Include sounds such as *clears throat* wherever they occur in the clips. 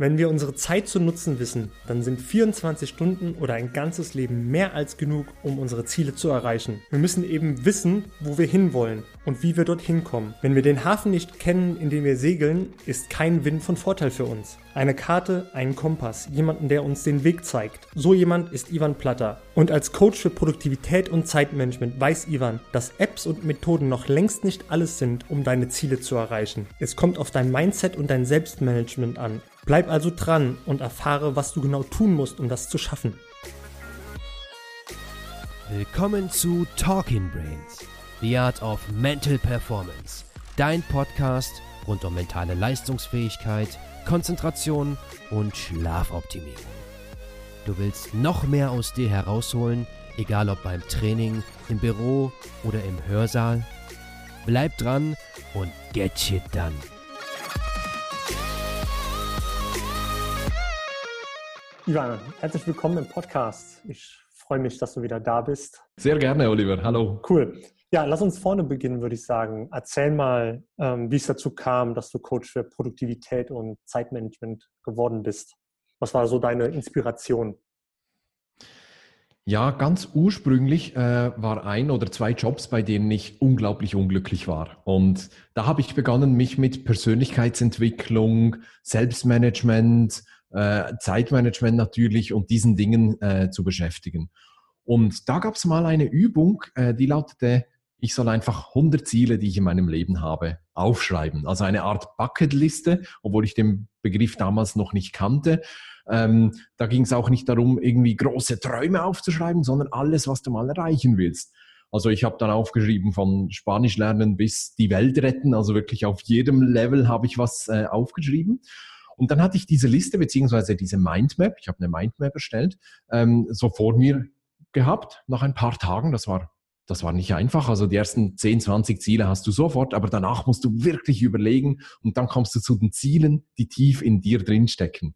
Wenn wir unsere Zeit zu nutzen wissen, dann sind 24 Stunden oder ein ganzes Leben mehr als genug, um unsere Ziele zu erreichen. Wir müssen eben wissen, wo wir hinwollen und wie wir dorthin kommen. Wenn wir den Hafen nicht kennen, in dem wir segeln, ist kein Wind von Vorteil für uns. Eine Karte, einen Kompass, jemanden, der uns den Weg zeigt. So jemand ist Ivan Platter. Und als Coach für Produktivität und Zeitmanagement weiß Ivan, dass Apps und Methoden noch längst nicht alles sind, um deine Ziele zu erreichen. Es kommt auf dein Mindset und dein Selbstmanagement an. Bleib also dran und erfahre, was du genau tun musst, um das zu schaffen. Willkommen zu Talking Brains, The Art of Mental Performance, dein Podcast rund um mentale Leistungsfähigkeit, Konzentration und Schlafoptimierung. Du willst noch mehr aus dir herausholen, egal ob beim Training, im Büro oder im Hörsaal? Bleib dran und get shit done. Ivan, herzlich willkommen im Podcast. Ich freue mich, dass du wieder da bist. Sehr gerne, Oliver. Hallo. Cool. Ja, lass uns vorne beginnen, würde ich sagen. Erzähl mal, ähm, wie es dazu kam, dass du Coach für Produktivität und Zeitmanagement geworden bist. Was war so deine Inspiration? Ja, ganz ursprünglich äh, war ein oder zwei Jobs, bei denen ich unglaublich unglücklich war. Und da habe ich begonnen, mich mit Persönlichkeitsentwicklung, Selbstmanagement, äh, Zeitmanagement natürlich und diesen Dingen äh, zu beschäftigen. Und da gab es mal eine Übung, äh, die lautete, ich soll einfach 100 Ziele, die ich in meinem Leben habe, aufschreiben. Also eine Art Bucketliste, obwohl ich den Begriff damals noch nicht kannte. Ähm, da ging es auch nicht darum, irgendwie große Träume aufzuschreiben, sondern alles, was du mal erreichen willst. Also ich habe dann aufgeschrieben von Spanisch lernen bis die Welt retten. Also wirklich auf jedem Level habe ich was äh, aufgeschrieben. Und dann hatte ich diese Liste beziehungsweise diese Mindmap, ich habe eine Mindmap erstellt, ähm, so vor mir gehabt nach ein paar Tagen. Das war das war nicht einfach. Also die ersten 10, 20 Ziele hast du sofort, aber danach musst du wirklich überlegen und dann kommst du zu den Zielen, die tief in dir drin stecken.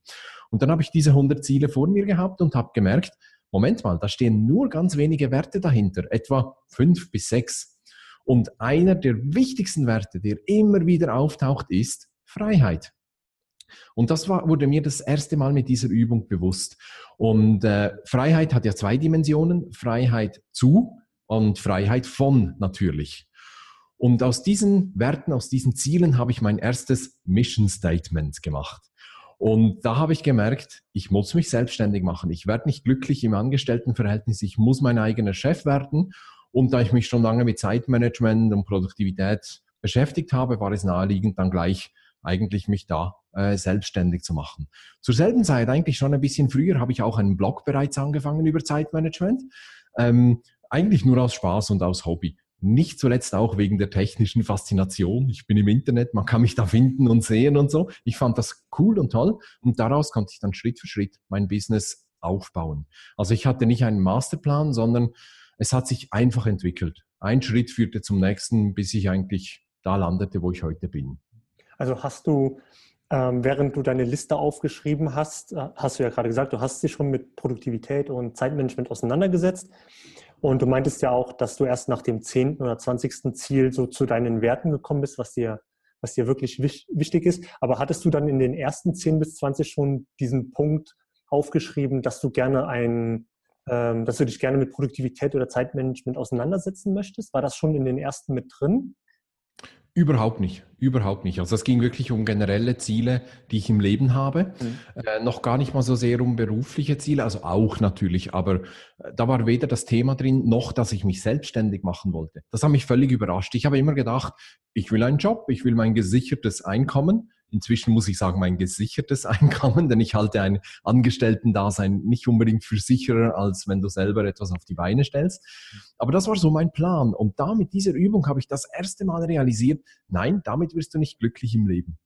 Und dann habe ich diese 100 Ziele vor mir gehabt und habe gemerkt, Moment mal, da stehen nur ganz wenige Werte dahinter, etwa fünf bis sechs. Und einer der wichtigsten Werte, der immer wieder auftaucht, ist Freiheit. Und das war, wurde mir das erste Mal mit dieser Übung bewusst. Und äh, Freiheit hat ja zwei Dimensionen. Freiheit zu und Freiheit von natürlich. Und aus diesen Werten, aus diesen Zielen habe ich mein erstes Mission Statement gemacht. Und da habe ich gemerkt, ich muss mich selbstständig machen. Ich werde nicht glücklich im Angestelltenverhältnis. Ich muss mein eigener Chef werden. Und da ich mich schon lange mit Zeitmanagement und Produktivität beschäftigt habe, war es naheliegend, dann gleich eigentlich mich da äh, selbstständig zu machen. Zur selben Zeit, eigentlich schon ein bisschen früher, habe ich auch einen Blog bereits angefangen über Zeitmanagement. Ähm, eigentlich nur aus Spaß und aus Hobby. Nicht zuletzt auch wegen der technischen Faszination. Ich bin im Internet, man kann mich da finden und sehen und so. Ich fand das cool und toll und daraus konnte ich dann Schritt für Schritt mein Business aufbauen. Also ich hatte nicht einen Masterplan, sondern es hat sich einfach entwickelt. Ein Schritt führte zum nächsten, bis ich eigentlich da landete, wo ich heute bin. Also hast du, ähm, während du deine Liste aufgeschrieben hast, äh, hast du ja gerade gesagt, du hast dich schon mit Produktivität und Zeitmanagement auseinandergesetzt. Und du meintest ja auch, dass du erst nach dem 10. oder 20. Ziel so zu deinen Werten gekommen bist, was dir, was dir wirklich wichtig ist. Aber hattest du dann in den ersten 10 bis 20 schon diesen Punkt aufgeschrieben, dass du gerne ein, ähm, dass du dich gerne mit Produktivität oder Zeitmanagement auseinandersetzen möchtest? War das schon in den ersten mit drin? Überhaupt nicht, überhaupt nicht. Also es ging wirklich um generelle Ziele, die ich im Leben habe. Mhm. Äh, noch gar nicht mal so sehr um berufliche Ziele, also auch natürlich, aber äh, da war weder das Thema drin, noch dass ich mich selbstständig machen wollte. Das hat mich völlig überrascht. Ich habe immer gedacht, ich will einen Job, ich will mein gesichertes Einkommen inzwischen muss ich sagen, mein gesichertes *laughs* Einkommen, denn ich halte ein Angestellten-Dasein nicht unbedingt für sicherer, als wenn du selber etwas auf die Beine stellst. Aber das war so mein Plan. Und da mit dieser Übung habe ich das erste Mal realisiert, nein, damit wirst du nicht glücklich im Leben.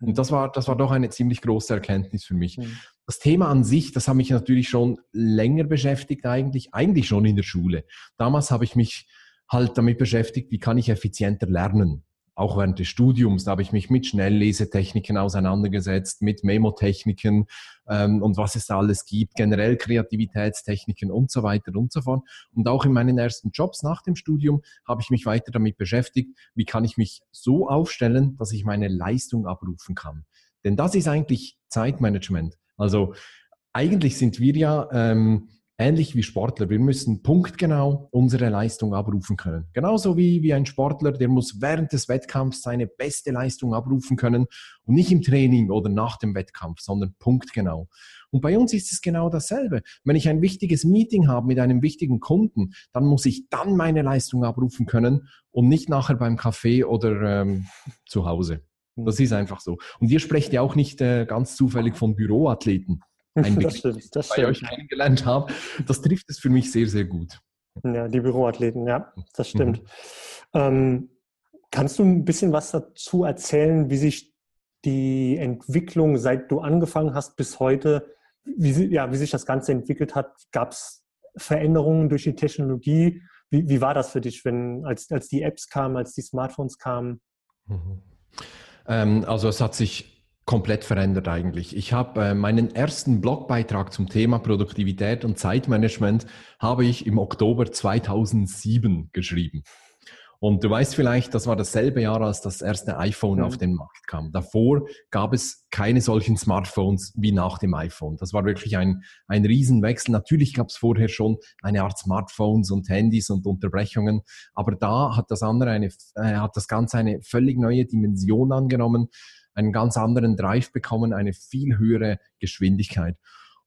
Und das war, das war doch eine ziemlich große Erkenntnis für mich. Mhm. Das Thema an sich, das hat mich natürlich schon länger beschäftigt eigentlich, eigentlich schon in der Schule. Damals habe ich mich halt damit beschäftigt, wie kann ich effizienter lernen auch während des Studiums, da habe ich mich mit Schnelllesetechniken auseinandergesetzt, mit Memotechniken ähm, und was es da alles gibt, generell Kreativitätstechniken und so weiter und so fort. Und auch in meinen ersten Jobs nach dem Studium habe ich mich weiter damit beschäftigt, wie kann ich mich so aufstellen, dass ich meine Leistung abrufen kann. Denn das ist eigentlich Zeitmanagement. Also eigentlich sind wir ja ähm, ähnlich wie Sportler. Wir müssen punktgenau unsere Leistung abrufen können. Genauso wie, wie ein Sportler, der muss während des Wettkampfs seine beste Leistung abrufen können und nicht im Training oder nach dem Wettkampf, sondern punktgenau. Und bei uns ist es genau dasselbe. Wenn ich ein wichtiges Meeting habe mit einem wichtigen Kunden, dann muss ich dann meine Leistung abrufen können und nicht nachher beim Café oder ähm, zu Hause. Das ist einfach so. Und ihr sprecht ja auch nicht äh, ganz zufällig von Büroathleten ein *laughs* Begriff, das stimmt, das bei euch kennengelernt habe. Das trifft es für mich sehr, sehr gut. Ja, die Büroathleten, ja, das stimmt. Mhm. Ähm, kannst du ein bisschen was dazu erzählen, wie sich die Entwicklung, seit du angefangen hast bis heute, wie, ja, wie sich das Ganze entwickelt hat? Gab es Veränderungen durch die Technologie? Wie, wie, war das für dich, wenn, als, als die Apps kamen, als die Smartphones kamen? Mhm. Ähm, also es hat sich komplett verändert eigentlich. Ich habe äh, meinen ersten Blogbeitrag zum Thema Produktivität und Zeitmanagement habe ich im Oktober 2007 geschrieben. Und du weißt vielleicht, das war dasselbe Jahr, als das erste iPhone mhm. auf den Markt kam. Davor gab es keine solchen Smartphones wie nach dem iPhone. Das war wirklich ein, ein Riesenwechsel. Natürlich gab es vorher schon eine Art Smartphones und Handys und Unterbrechungen, aber da hat das andere eine, äh, hat das Ganze eine völlig neue Dimension angenommen einen ganz anderen Drive bekommen, eine viel höhere Geschwindigkeit.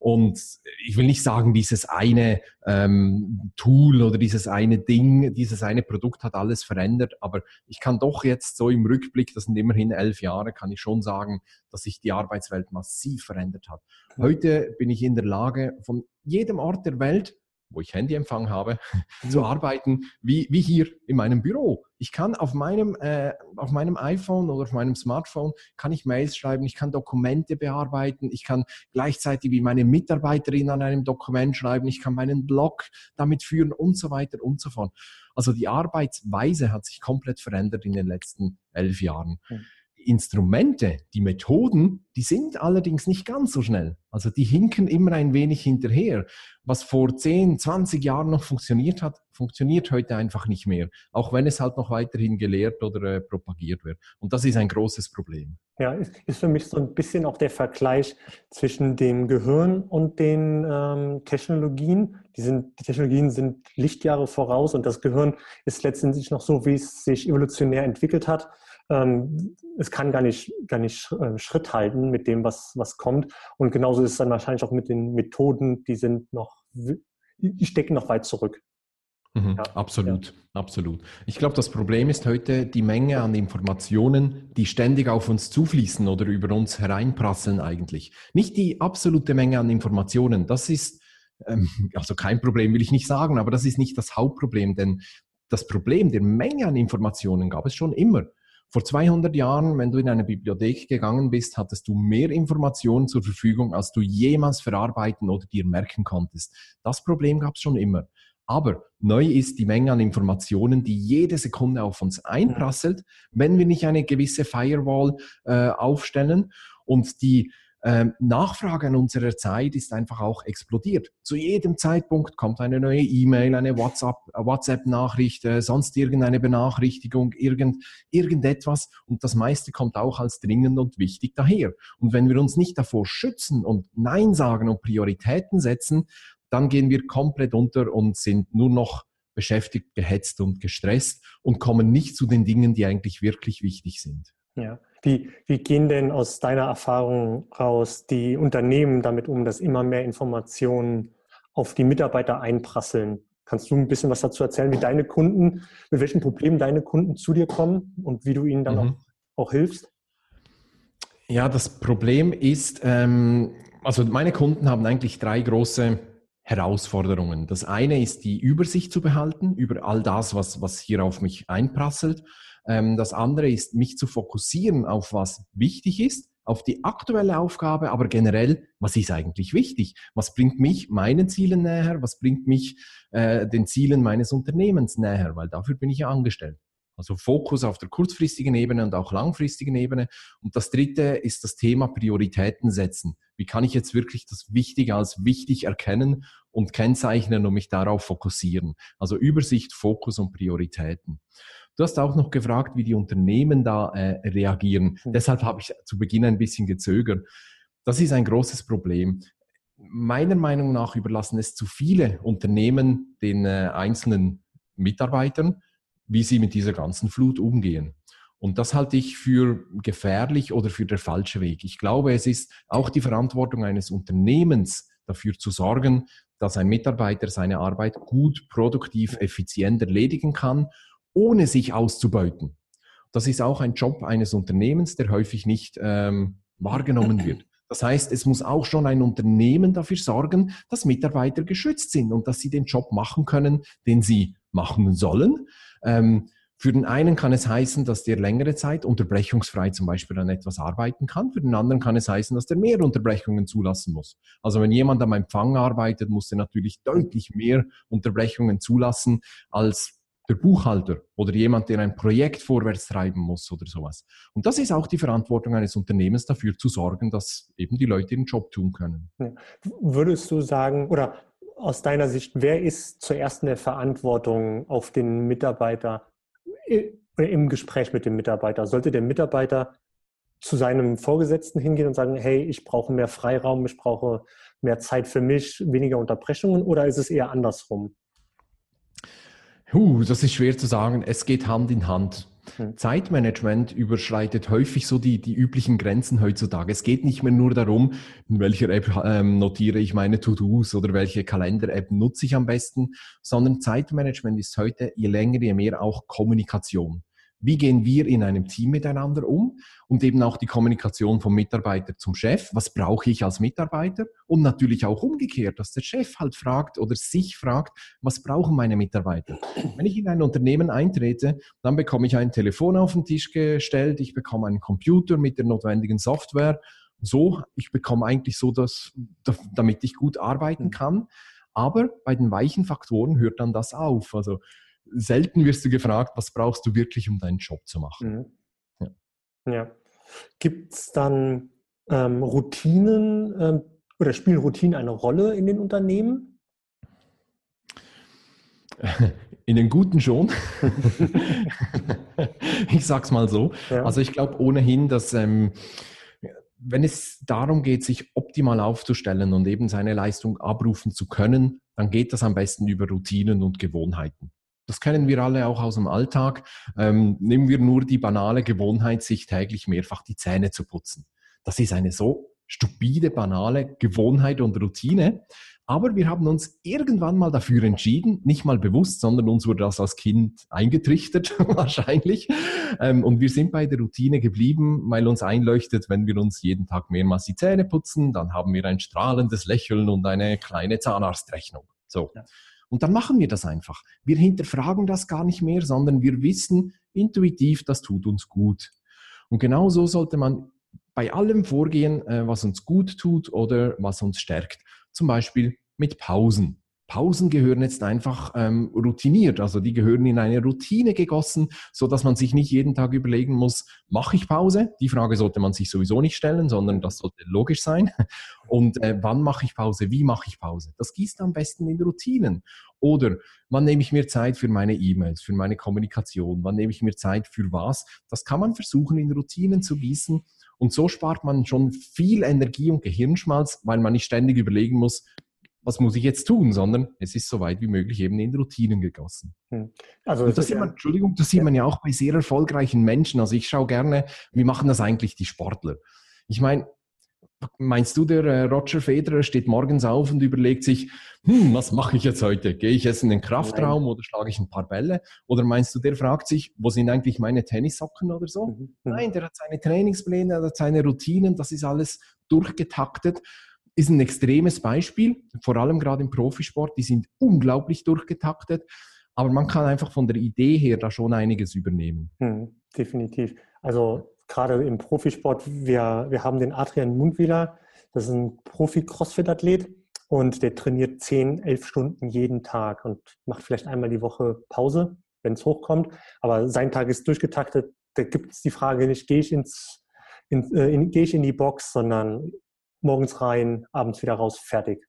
Und ich will nicht sagen, dieses eine ähm, Tool oder dieses eine Ding, dieses eine Produkt hat alles verändert, aber ich kann doch jetzt so im Rückblick, das sind immerhin elf Jahre, kann ich schon sagen, dass sich die Arbeitswelt massiv verändert hat. Heute bin ich in der Lage, von jedem Ort der Welt wo ich Handyempfang habe, *laughs* zu arbeiten, wie, wie hier in meinem Büro. Ich kann auf meinem, äh, auf meinem iPhone oder auf meinem Smartphone, kann ich Mails schreiben, ich kann Dokumente bearbeiten, ich kann gleichzeitig wie meine Mitarbeiterin an einem Dokument schreiben, ich kann meinen Blog damit führen und so weiter und so fort. Also die Arbeitsweise hat sich komplett verändert in den letzten elf Jahren. Mhm. Instrumente, die Methoden, die sind allerdings nicht ganz so schnell. Also die hinken immer ein wenig hinterher. Was vor 10, 20 Jahren noch funktioniert hat, funktioniert heute einfach nicht mehr. Auch wenn es halt noch weiterhin gelehrt oder äh, propagiert wird. Und das ist ein großes Problem. Ja, ist, ist für mich so ein bisschen auch der Vergleich zwischen dem Gehirn und den ähm, Technologien. Die, sind, die Technologien sind Lichtjahre voraus und das Gehirn ist letztendlich noch so, wie es sich evolutionär entwickelt hat ähm, es kann gar nicht, gar nicht äh, Schritt halten mit dem, was, was kommt. Und genauso ist es dann wahrscheinlich auch mit den Methoden, die sind noch, die stecken noch weit zurück. Mhm, ja, absolut, ja. absolut. Ich glaube, das Problem ist heute die Menge an Informationen, die ständig auf uns zufließen oder über uns hereinprasseln eigentlich. Nicht die absolute Menge an Informationen. Das ist ähm, also kein Problem, will ich nicht sagen, aber das ist nicht das Hauptproblem, denn das Problem der Menge an Informationen gab es schon immer. Vor 200 Jahren, wenn du in eine Bibliothek gegangen bist, hattest du mehr Informationen zur Verfügung, als du jemals verarbeiten oder dir merken konntest. Das Problem gab es schon immer. Aber neu ist die Menge an Informationen, die jede Sekunde auf uns einprasselt, wenn wir nicht eine gewisse Firewall äh, aufstellen und die ähm, Nachfrage an unserer Zeit ist einfach auch explodiert. Zu jedem Zeitpunkt kommt eine neue E-Mail, eine WhatsApp-Nachricht, äh, sonst irgendeine Benachrichtigung, irgend, irgendetwas. Und das meiste kommt auch als dringend und wichtig daher. Und wenn wir uns nicht davor schützen und Nein sagen und Prioritäten setzen, dann gehen wir komplett unter und sind nur noch beschäftigt, gehetzt und gestresst und kommen nicht zu den Dingen, die eigentlich wirklich wichtig sind. Ja. Wie, wie gehen denn aus deiner Erfahrung raus die Unternehmen damit um, dass immer mehr Informationen auf die Mitarbeiter einprasseln? Kannst du ein bisschen was dazu erzählen, wie deine Kunden, mit welchen Problemen deine Kunden zu dir kommen und wie du ihnen dann mhm. auch, auch hilfst? Ja, das Problem ist, ähm, also meine Kunden haben eigentlich drei große Herausforderungen. Das eine ist die Übersicht zu behalten über all das, was, was hier auf mich einprasselt. Ähm, das andere ist, mich zu fokussieren auf was wichtig ist, auf die aktuelle Aufgabe, aber generell, was ist eigentlich wichtig? Was bringt mich meinen Zielen näher? Was bringt mich äh, den Zielen meines Unternehmens näher? Weil dafür bin ich ja angestellt. Also Fokus auf der kurzfristigen Ebene und auch langfristigen Ebene. Und das dritte ist das Thema Prioritäten setzen. Wie kann ich jetzt wirklich das Wichtige als wichtig erkennen und kennzeichnen und mich darauf fokussieren? Also Übersicht, Fokus und Prioritäten. Du hast auch noch gefragt, wie die Unternehmen da äh, reagieren. Mhm. Deshalb habe ich zu Beginn ein bisschen gezögert. Das ist ein großes Problem. Meiner Meinung nach überlassen es zu viele Unternehmen den äh, einzelnen Mitarbeitern, wie sie mit dieser ganzen Flut umgehen. Und das halte ich für gefährlich oder für der falsche Weg. Ich glaube, es ist auch die Verantwortung eines Unternehmens, dafür zu sorgen, dass ein Mitarbeiter seine Arbeit gut, produktiv, effizient erledigen kann, ohne sich auszubeuten. Das ist auch ein Job eines Unternehmens, der häufig nicht ähm, wahrgenommen wird. Das heißt, es muss auch schon ein Unternehmen dafür sorgen, dass Mitarbeiter geschützt sind und dass sie den Job machen können, den sie machen sollen. Ähm, für den einen kann es heißen, dass der längere Zeit unterbrechungsfrei zum Beispiel an etwas arbeiten kann. Für den anderen kann es heißen, dass der mehr Unterbrechungen zulassen muss. Also wenn jemand am Empfang arbeitet, muss er natürlich deutlich mehr Unterbrechungen zulassen als der Buchhalter oder jemand, der ein Projekt vorwärts treiben muss oder sowas. Und das ist auch die Verantwortung eines Unternehmens, dafür zu sorgen, dass eben die Leute ihren Job tun können. Würdest du sagen, oder aus deiner Sicht, wer ist zuerst in der Verantwortung auf den Mitarbeiter im Gespräch mit dem Mitarbeiter? Sollte der Mitarbeiter zu seinem Vorgesetzten hingehen und sagen, hey, ich brauche mehr Freiraum, ich brauche mehr Zeit für mich, weniger Unterbrechungen oder ist es eher andersrum? Huh, das ist schwer zu sagen. Es geht Hand in Hand. Hm. Zeitmanagement überschreitet häufig so die, die üblichen Grenzen heutzutage. Es geht nicht mehr nur darum, in welcher App ähm, notiere ich meine To-Dos oder welche Kalender-App nutze ich am besten, sondern Zeitmanagement ist heute je länger, je mehr auch Kommunikation wie gehen wir in einem Team miteinander um und eben auch die Kommunikation vom Mitarbeiter zum Chef, was brauche ich als Mitarbeiter und natürlich auch umgekehrt, dass der Chef halt fragt oder sich fragt, was brauchen meine Mitarbeiter. Wenn ich in ein Unternehmen eintrete, dann bekomme ich ein Telefon auf den Tisch gestellt, ich bekomme einen Computer mit der notwendigen Software, so, ich bekomme eigentlich so das, damit ich gut arbeiten kann. Aber bei den weichen Faktoren hört dann das auf. Also selten wirst du gefragt, was brauchst du wirklich, um deinen Job zu machen. Mhm. Ja. ja. Gibt es dann ähm, Routinen ähm, oder spielen Routinen eine Rolle in den Unternehmen? *laughs* In den guten schon. *laughs* ich sag's mal so. Ja. Also ich glaube ohnehin, dass ähm, wenn es darum geht, sich optimal aufzustellen und eben seine Leistung abrufen zu können, dann geht das am besten über Routinen und Gewohnheiten. Das kennen wir alle auch aus dem Alltag. Ähm, nehmen wir nur die banale Gewohnheit, sich täglich mehrfach die Zähne zu putzen. Das ist eine so stupide, banale Gewohnheit und Routine. Aber wir haben uns irgendwann mal dafür entschieden, nicht mal bewusst, sondern uns wurde das als Kind eingetrichtert *laughs* wahrscheinlich. Ähm, und wir sind bei der Routine geblieben, weil uns einleuchtet, wenn wir uns jeden Tag mehrmals die Zähne putzen, dann haben wir ein strahlendes Lächeln und eine kleine Zahnarztrechnung. So. Und dann machen wir das einfach. Wir hinterfragen das gar nicht mehr, sondern wir wissen intuitiv, das tut uns gut. Und genau so sollte man bei allem vorgehen, äh, was uns gut tut oder was uns stärkt. Zum Beispiel mit Pausen. Pausen gehören jetzt einfach ähm, routiniert, also die gehören in eine Routine gegossen, so dass man sich nicht jeden Tag überlegen muss, mache ich Pause? Die Frage sollte man sich sowieso nicht stellen, sondern das sollte logisch sein. *laughs* Und äh, wann mache ich Pause? Wie mache ich Pause? Das gießt am besten in Routinen. Oder wann nehme ich mir Zeit für meine E-Mails, für meine Kommunikation? Wann nehme ich mir Zeit für was? Das kann man versuchen in Routinen zu gießen. Und so spart man schon viel Energie und Gehirnschmalz, weil man nicht ständig überlegen muss, was muss ich jetzt tun, sondern es ist so weit wie möglich eben in Routinen gegossen. Hm. Also das, das sieht man, Entschuldigung, das sieht ja. man ja auch bei sehr erfolgreichen Menschen. Also ich schaue gerne, wie machen das eigentlich die Sportler? Ich meine, Meinst du, der äh, Roger Federer steht morgens auf und überlegt sich, hm, was mache ich jetzt heute? Gehe ich jetzt in den Kraftraum Nein. oder schlage ich ein paar Bälle? Oder meinst du, der fragt sich, wo sind eigentlich meine Tennissocken oder so? Mhm. mhm. Nein, der hat seine Trainingspläne, der hat seine Routinen, das ist alles durchgetaktet ist ein extremes Beispiel, vor allem gerade im Profisport, die sind unglaublich durchgetaktet, aber man kann einfach von der Idee her da schon einiges übernehmen. Hm, definitiv. Also gerade im Profisport, wir, wir haben den Adrian Mundwieler, das ist ein Profi-Crossfit-Athlet und der trainiert 10, 11 Stunden jeden Tag und macht vielleicht einmal die Woche Pause, wenn es hochkommt, aber sein Tag ist durchgetaktet, da gibt es die Frage nicht, gehe ich ins in, äh, in, gehe ich in die Box, sondern morgens rein, abends wieder raus, fertig.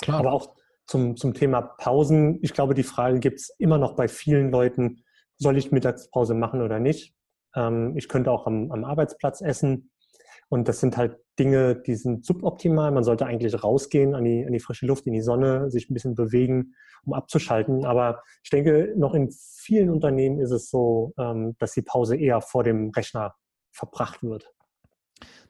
Klar. Aber auch zum, zum Thema Pausen, ich glaube, die Frage gibt es immer noch bei vielen Leuten, soll ich Mittagspause machen oder nicht? Ähm, ich könnte auch am, am Arbeitsplatz essen. Und das sind halt Dinge, die sind suboptimal. Man sollte eigentlich rausgehen an die, an die frische Luft, in die Sonne, sich ein bisschen bewegen, um abzuschalten. Aber ich denke, noch in vielen Unternehmen ist es so, ähm, dass die Pause eher vor dem Rechner verbracht wird.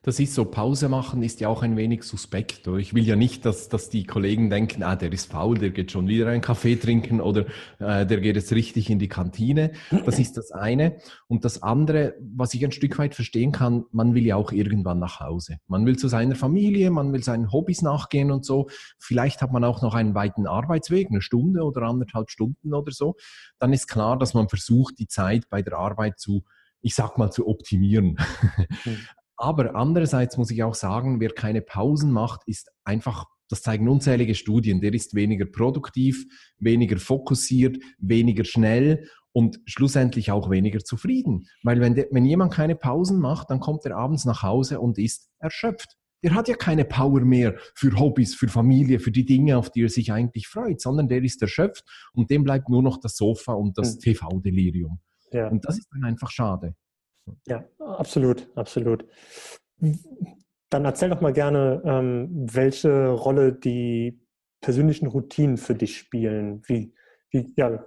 Das ist so, Pause machen ist ja auch ein wenig suspekt. Oder? Ich will ja nicht, dass, dass die Kollegen denken, ah, der ist faul, der geht schon wieder einen Kaffee trinken oder äh, der geht jetzt richtig in die Kantine. Das ist das eine. Und das andere, was ich ein Stück weit verstehen kann, man will ja auch irgendwann nach Hause. Man will zu seiner Familie, man will seinen Hobbys nachgehen und so. Vielleicht hat man auch noch einen weiten Arbeitsweg, eine Stunde oder anderthalb Stunden oder so. Dann ist klar, dass man versucht, die Zeit bei der Arbeit zu ich sag mal, zu optimieren. Aber andererseits muss ich auch sagen, wer keine Pausen macht, ist einfach, das zeigen unzählige Studien, der ist weniger produktiv, weniger fokussiert, weniger schnell und schlussendlich auch weniger zufrieden. Weil wenn, der, wenn jemand keine Pausen macht, dann kommt er abends nach Hause und ist erschöpft. Der hat ja keine Power mehr für Hobbys, für Familie, für die Dinge, auf die er sich eigentlich freut, sondern der ist erschöpft und dem bleibt nur noch das Sofa und das mhm. TV-Delirium. Ja. Und das ist dann einfach schade. Ja, absolut, absolut. Dann erzähl doch mal gerne, ähm, welche Rolle die persönlichen Routinen für dich spielen. Wie, wie ja.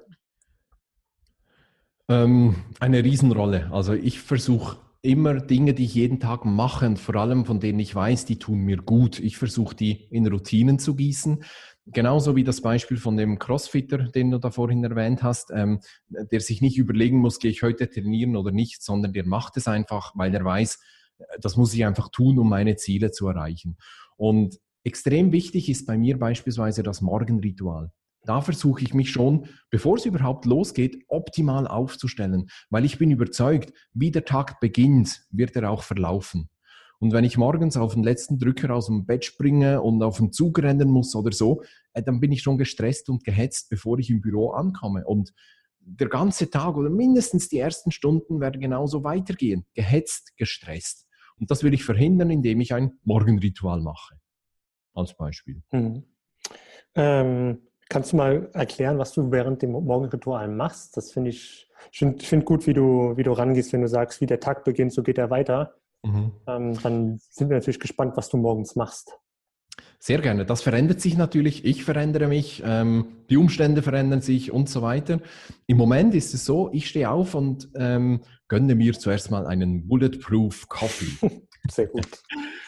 Ähm, eine Riesenrolle. Also ich versuche immer Dinge, die ich jeden Tag mache und vor allem von denen ich weiß, die tun mir gut. Ich versuche die in Routinen zu gießen. Genauso wie das Beispiel von dem Crossfitter, den du da vorhin erwähnt hast, ähm, der sich nicht überlegen muss, gehe ich heute trainieren oder nicht, sondern der macht es einfach, weil er weiß, das muss ich einfach tun, um meine Ziele zu erreichen. Und extrem wichtig ist bei mir beispielsweise das Morgenritual. Da versuche ich mich schon, bevor es überhaupt losgeht, optimal aufzustellen, weil ich bin überzeugt, wie der Tag beginnt, wird er auch verlaufen. Und wenn ich morgens auf den letzten Drücker aus dem Bett springe und auf den Zug rennen muss oder so, äh, dann bin ich schon gestresst und gehetzt, bevor ich im Büro ankomme. Und der ganze Tag oder mindestens die ersten Stunden werden genauso weitergehen. Gehetzt, gestresst. Und das will ich verhindern, indem ich ein Morgenritual mache. Als Beispiel. Mhm. Ähm, kannst du mal erklären, was du während dem Morgenritual machst? Das finde ich, ich finde find gut, wie du, wie du rangehst, wenn du sagst, wie der Tag beginnt, so geht er weiter. Mhm. Ähm, dann sind wir natürlich gespannt, was du morgens machst. Sehr gerne. Das verändert sich natürlich. Ich verändere mich, ähm, die Umstände verändern sich und so weiter. Im Moment ist es so, ich stehe auf und ähm, gönne mir zuerst mal einen Bulletproof Coffee. *laughs* Sehr gut.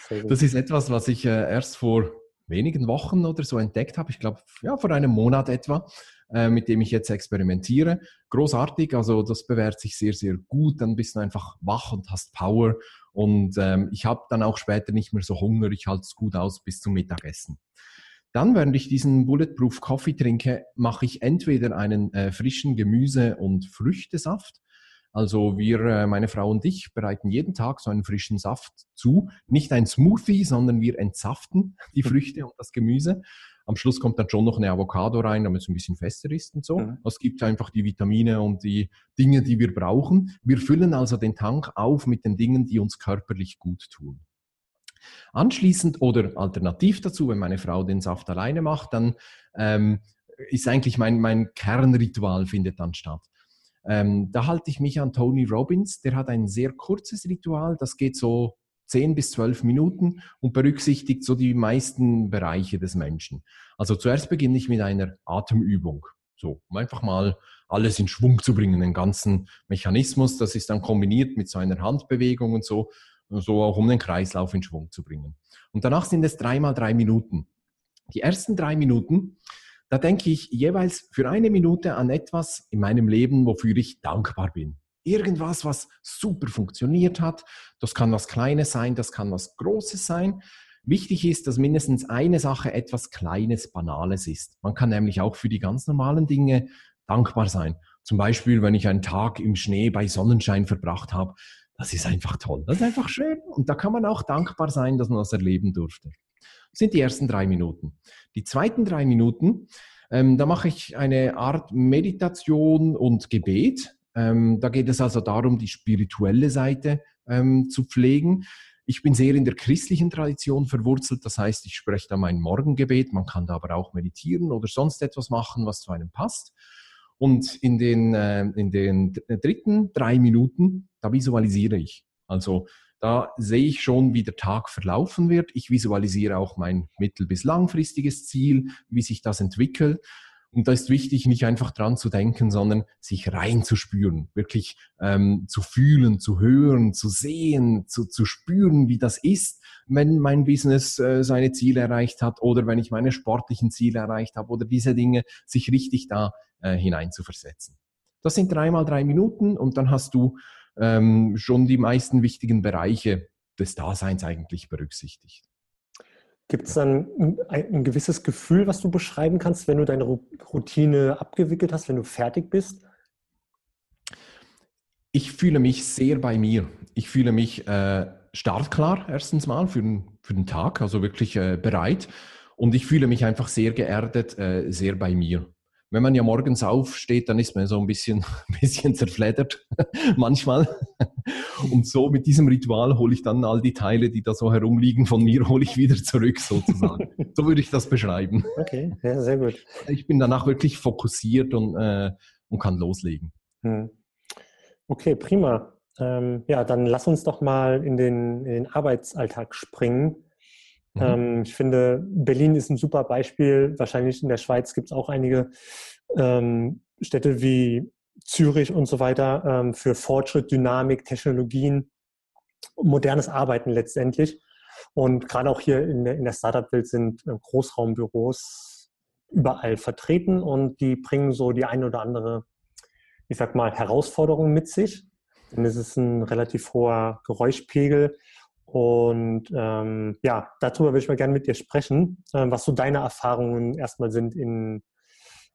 Sehr gut. Das ist etwas, was ich äh, erst vor wenigen Wochen oder so entdeckt habe. Ich glaube, ja, vor einem Monat etwa. Äh, mit dem ich jetzt experimentiere. Großartig, also das bewährt sich sehr, sehr gut. Dann bist du einfach wach und hast Power. Und ähm, ich habe dann auch später nicht mehr so Hunger. Ich halte es gut aus bis zum Mittagessen. Dann, während ich diesen Bulletproof Coffee trinke, mache ich entweder einen äh, frischen Gemüse- und Früchtesaft. Also wir, äh, meine Frau und ich, bereiten jeden Tag so einen frischen Saft zu. Nicht ein Smoothie, sondern wir entsaften die *laughs* Früchte und das Gemüse. Am Schluss kommt dann schon noch eine Avocado rein, damit es ein bisschen fester ist und so. Mhm. Es gibt einfach die Vitamine und die Dinge, die wir brauchen. Wir füllen also den Tank auf mit den Dingen, die uns körperlich gut tun. Anschließend oder alternativ dazu, wenn meine Frau den Saft alleine macht, dann ähm, ist eigentlich mein, mein Kernritual findet dann statt. Ähm, da halte ich mich an Tony Robbins, der hat ein sehr kurzes Ritual, das geht so 10 bis 12 Minuten und berücksichtigt so die meisten Bereiche des Menschen. Also zuerst beginne ich mit einer Atemübung. So, um einfach mal alles in Schwung zu bringen, den ganzen Mechanismus. Das ist dann kombiniert mit so einer Handbewegung und so, so auch um den Kreislauf in Schwung zu bringen. Und danach sind es dreimal drei Minuten. Die ersten drei Minuten, da denke ich jeweils für eine Minute an etwas in meinem Leben, wofür ich dankbar bin irgendwas, was super funktioniert hat. Das kann was Kleines sein, das kann was Großes sein. Wichtig ist, dass mindestens eine Sache etwas Kleines, Banales ist. Man kann nämlich auch für die ganz normalen Dinge dankbar sein. Zum Beispiel, wenn ich einen Tag im Schnee bei Sonnenschein verbracht habe. Das ist einfach toll. Das ist einfach schön. Und da kann man auch dankbar sein, dass man das erleben durfte. Das sind die ersten drei Minuten. Die zweiten drei Minuten, ähm, da mache ich eine Art Meditation und Gebet. Ähm, da geht es also darum, die spirituelle Seite ähm, zu pflegen. Ich bin sehr in der christlichen Tradition verwurzelt, das heißt, ich spreche da mein Morgengebet, man kann da aber auch meditieren oder sonst etwas machen, was zu einem passt. Und in den, äh, in den dritten drei Minuten, da visualisiere ich. Also da sehe ich schon, wie der Tag verlaufen wird. Ich visualisiere auch mein mittel- bis langfristiges Ziel, wie sich das entwickelt. Und da ist wichtig, nicht einfach dran zu denken, sondern sich reinzuspüren, wirklich ähm, zu fühlen, zu hören, zu sehen, zu, zu spüren, wie das ist, wenn mein Business äh, seine Ziele erreicht hat oder wenn ich meine sportlichen Ziele erreicht habe oder diese Dinge, sich richtig da äh, hinein zu versetzen. Das sind dreimal drei Minuten und dann hast du ähm, schon die meisten wichtigen Bereiche des Daseins eigentlich berücksichtigt. Gibt es dann ein, ein, gewisses Gefühl, was du beschreiben kannst, wenn du deine Routine abgewickelt hast, wenn du fertig bist? Ich fühle mich sehr bei mir. Ich fühle mich äh, startklar erstens mal für den, für den Tag, also wirklich äh, bereit. Und ich fühle mich einfach sehr geerdet, äh, sehr bei mir wenn man ja morgens aufsteht, dann ist man so ein bisschen, *laughs* ein bisschen zerfleddert *laughs* manchmal. Und so mit diesem Ritual hole ich dann all die Teile, die da so herumliegen, von mir hole ich wieder zurück sozusagen. *laughs* so würde ich das beschreiben. Okay, ja, sehr gut. Ich bin danach wirklich fokussiert und, äh, und kann loslegen. Okay, prima. Ähm, ja, dann lass uns doch mal in den, in den Arbeitsalltag springen. Mhm. Ähm, ich finde, Berlin ist ein super Beispiel. Wahrscheinlich in der Schweiz gibt es auch einige ähm, Städte wie Zürich und so weiter ähm, für Fortschritt, Dynamik, Technologien, modernes Arbeiten letztendlich. Und gerade auch hier in der, in der Startup-Welt sind äh, Großraumbüros überall vertreten und die bringen so die ein oder andere, ich sag mal, Herausforderung mit sich. Denn es ist ein relativ hoher Geräuschpegel und ähm, ja, darüber würde ich mal gerne mit dir sprechen, äh, was so deine Erfahrungen erstmal sind in,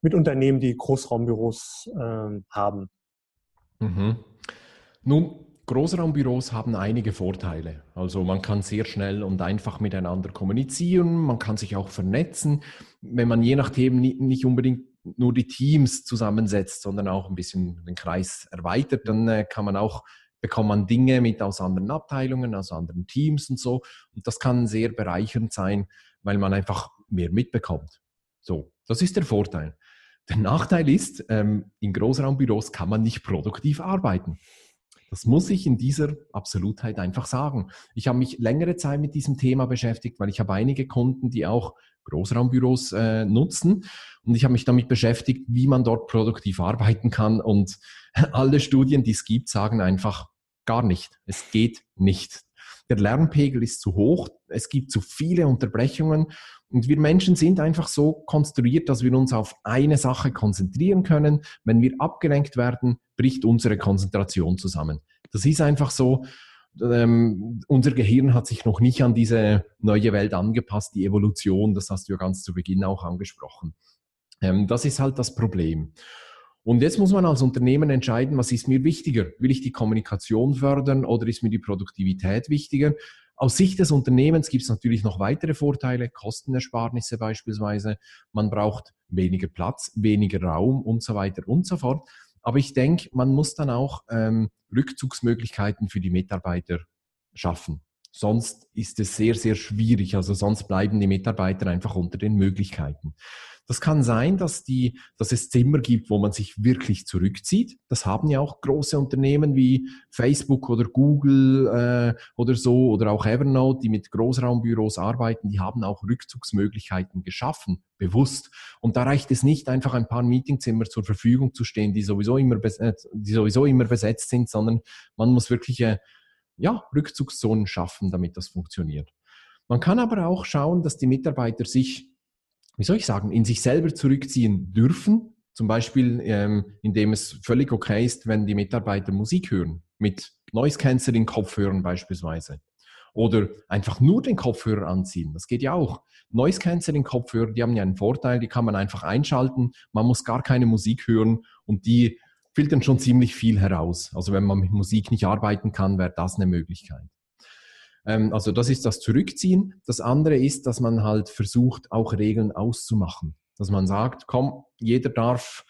mit Unternehmen, die Großraumbüros äh, haben. Mhm. Nun, Großraumbüros haben einige Vorteile. Also man kann sehr schnell und einfach miteinander kommunizieren, man kann sich auch vernetzen. Wenn man je nachdem nicht unbedingt nur die Teams zusammensetzt, sondern auch ein bisschen den Kreis erweitert, dann äh, kann man auch bekommt man Dinge mit aus anderen Abteilungen, aus anderen Teams und so. Und das kann sehr bereichernd sein, weil man einfach mehr mitbekommt. So, das ist der Vorteil. Der Nachteil ist, ähm, in Großraumbüros kann man nicht produktiv arbeiten. Das muss ich in dieser Absolutheit einfach sagen. Ich habe mich längere Zeit mit diesem Thema beschäftigt, weil ich habe einige Kunden, die auch Großraumbüros äh, nutzen. Und ich habe mich damit beschäftigt, wie man dort produktiv arbeiten kann. Und *laughs* alle Studien, die es gibt, sagen einfach, Gar nicht. Es geht nicht. Der Lärmpegel ist zu hoch, es gibt zu viele Unterbrechungen und wir Menschen sind einfach so konstruiert, dass wir uns auf eine Sache konzentrieren können. Wenn wir abgelenkt werden, bricht unsere Konzentration zusammen. Das ist einfach so. Ähm, unser Gehirn hat sich noch nicht an diese neue Welt angepasst, die Evolution, das hast du ja ganz zu Beginn auch angesprochen. Ähm, das ist halt das Problem. Und jetzt muss man als Unternehmen entscheiden, was ist mir wichtiger? Will ich die Kommunikation fördern oder ist mir die Produktivität wichtiger? Aus Sicht des Unternehmens gibt es natürlich noch weitere Vorteile, Kostenersparnisse beispielsweise. Man braucht weniger Platz, weniger Raum und so weiter und so fort. Aber ich denke, man muss dann auch ähm, Rückzugsmöglichkeiten für die Mitarbeiter schaffen. Sonst ist es sehr, sehr schwierig. Also sonst bleiben die Mitarbeiter einfach unter den Möglichkeiten. Das kann sein, dass, die, dass es Zimmer gibt, wo man sich wirklich zurückzieht. Das haben ja auch große Unternehmen wie Facebook oder Google äh, oder so oder auch Evernote, die mit Großraumbüros arbeiten. Die haben auch Rückzugsmöglichkeiten geschaffen, bewusst. Und da reicht es nicht, einfach ein paar Meetingzimmer zur Verfügung zu stehen, die sowieso immer, besetzt, die sowieso immer besetzt sind, sondern man muss wirklich äh, ja, Rückzugszonen schaffen, damit das funktioniert. Man kann aber auch schauen, dass die Mitarbeiter sich wie soll ich sagen, in sich selber zurückziehen dürfen. Zum Beispiel, ähm, indem es völlig okay ist, wenn die Mitarbeiter Musik hören, mit Noise Cancelling Kopfhörern beispielsweise. Oder einfach nur den Kopfhörer anziehen. Das geht ja auch. Noise Cancelling Kopfhörer, die haben ja einen Vorteil, die kann man einfach einschalten. Man muss gar keine Musik hören und die filtern schon ziemlich viel heraus. Also wenn man mit Musik nicht arbeiten kann, wäre das eine Möglichkeit. Ähm, also das ist das Zurückziehen. Das andere ist, dass man halt versucht, auch Regeln auszumachen. Dass man sagt, komm, jeder darf,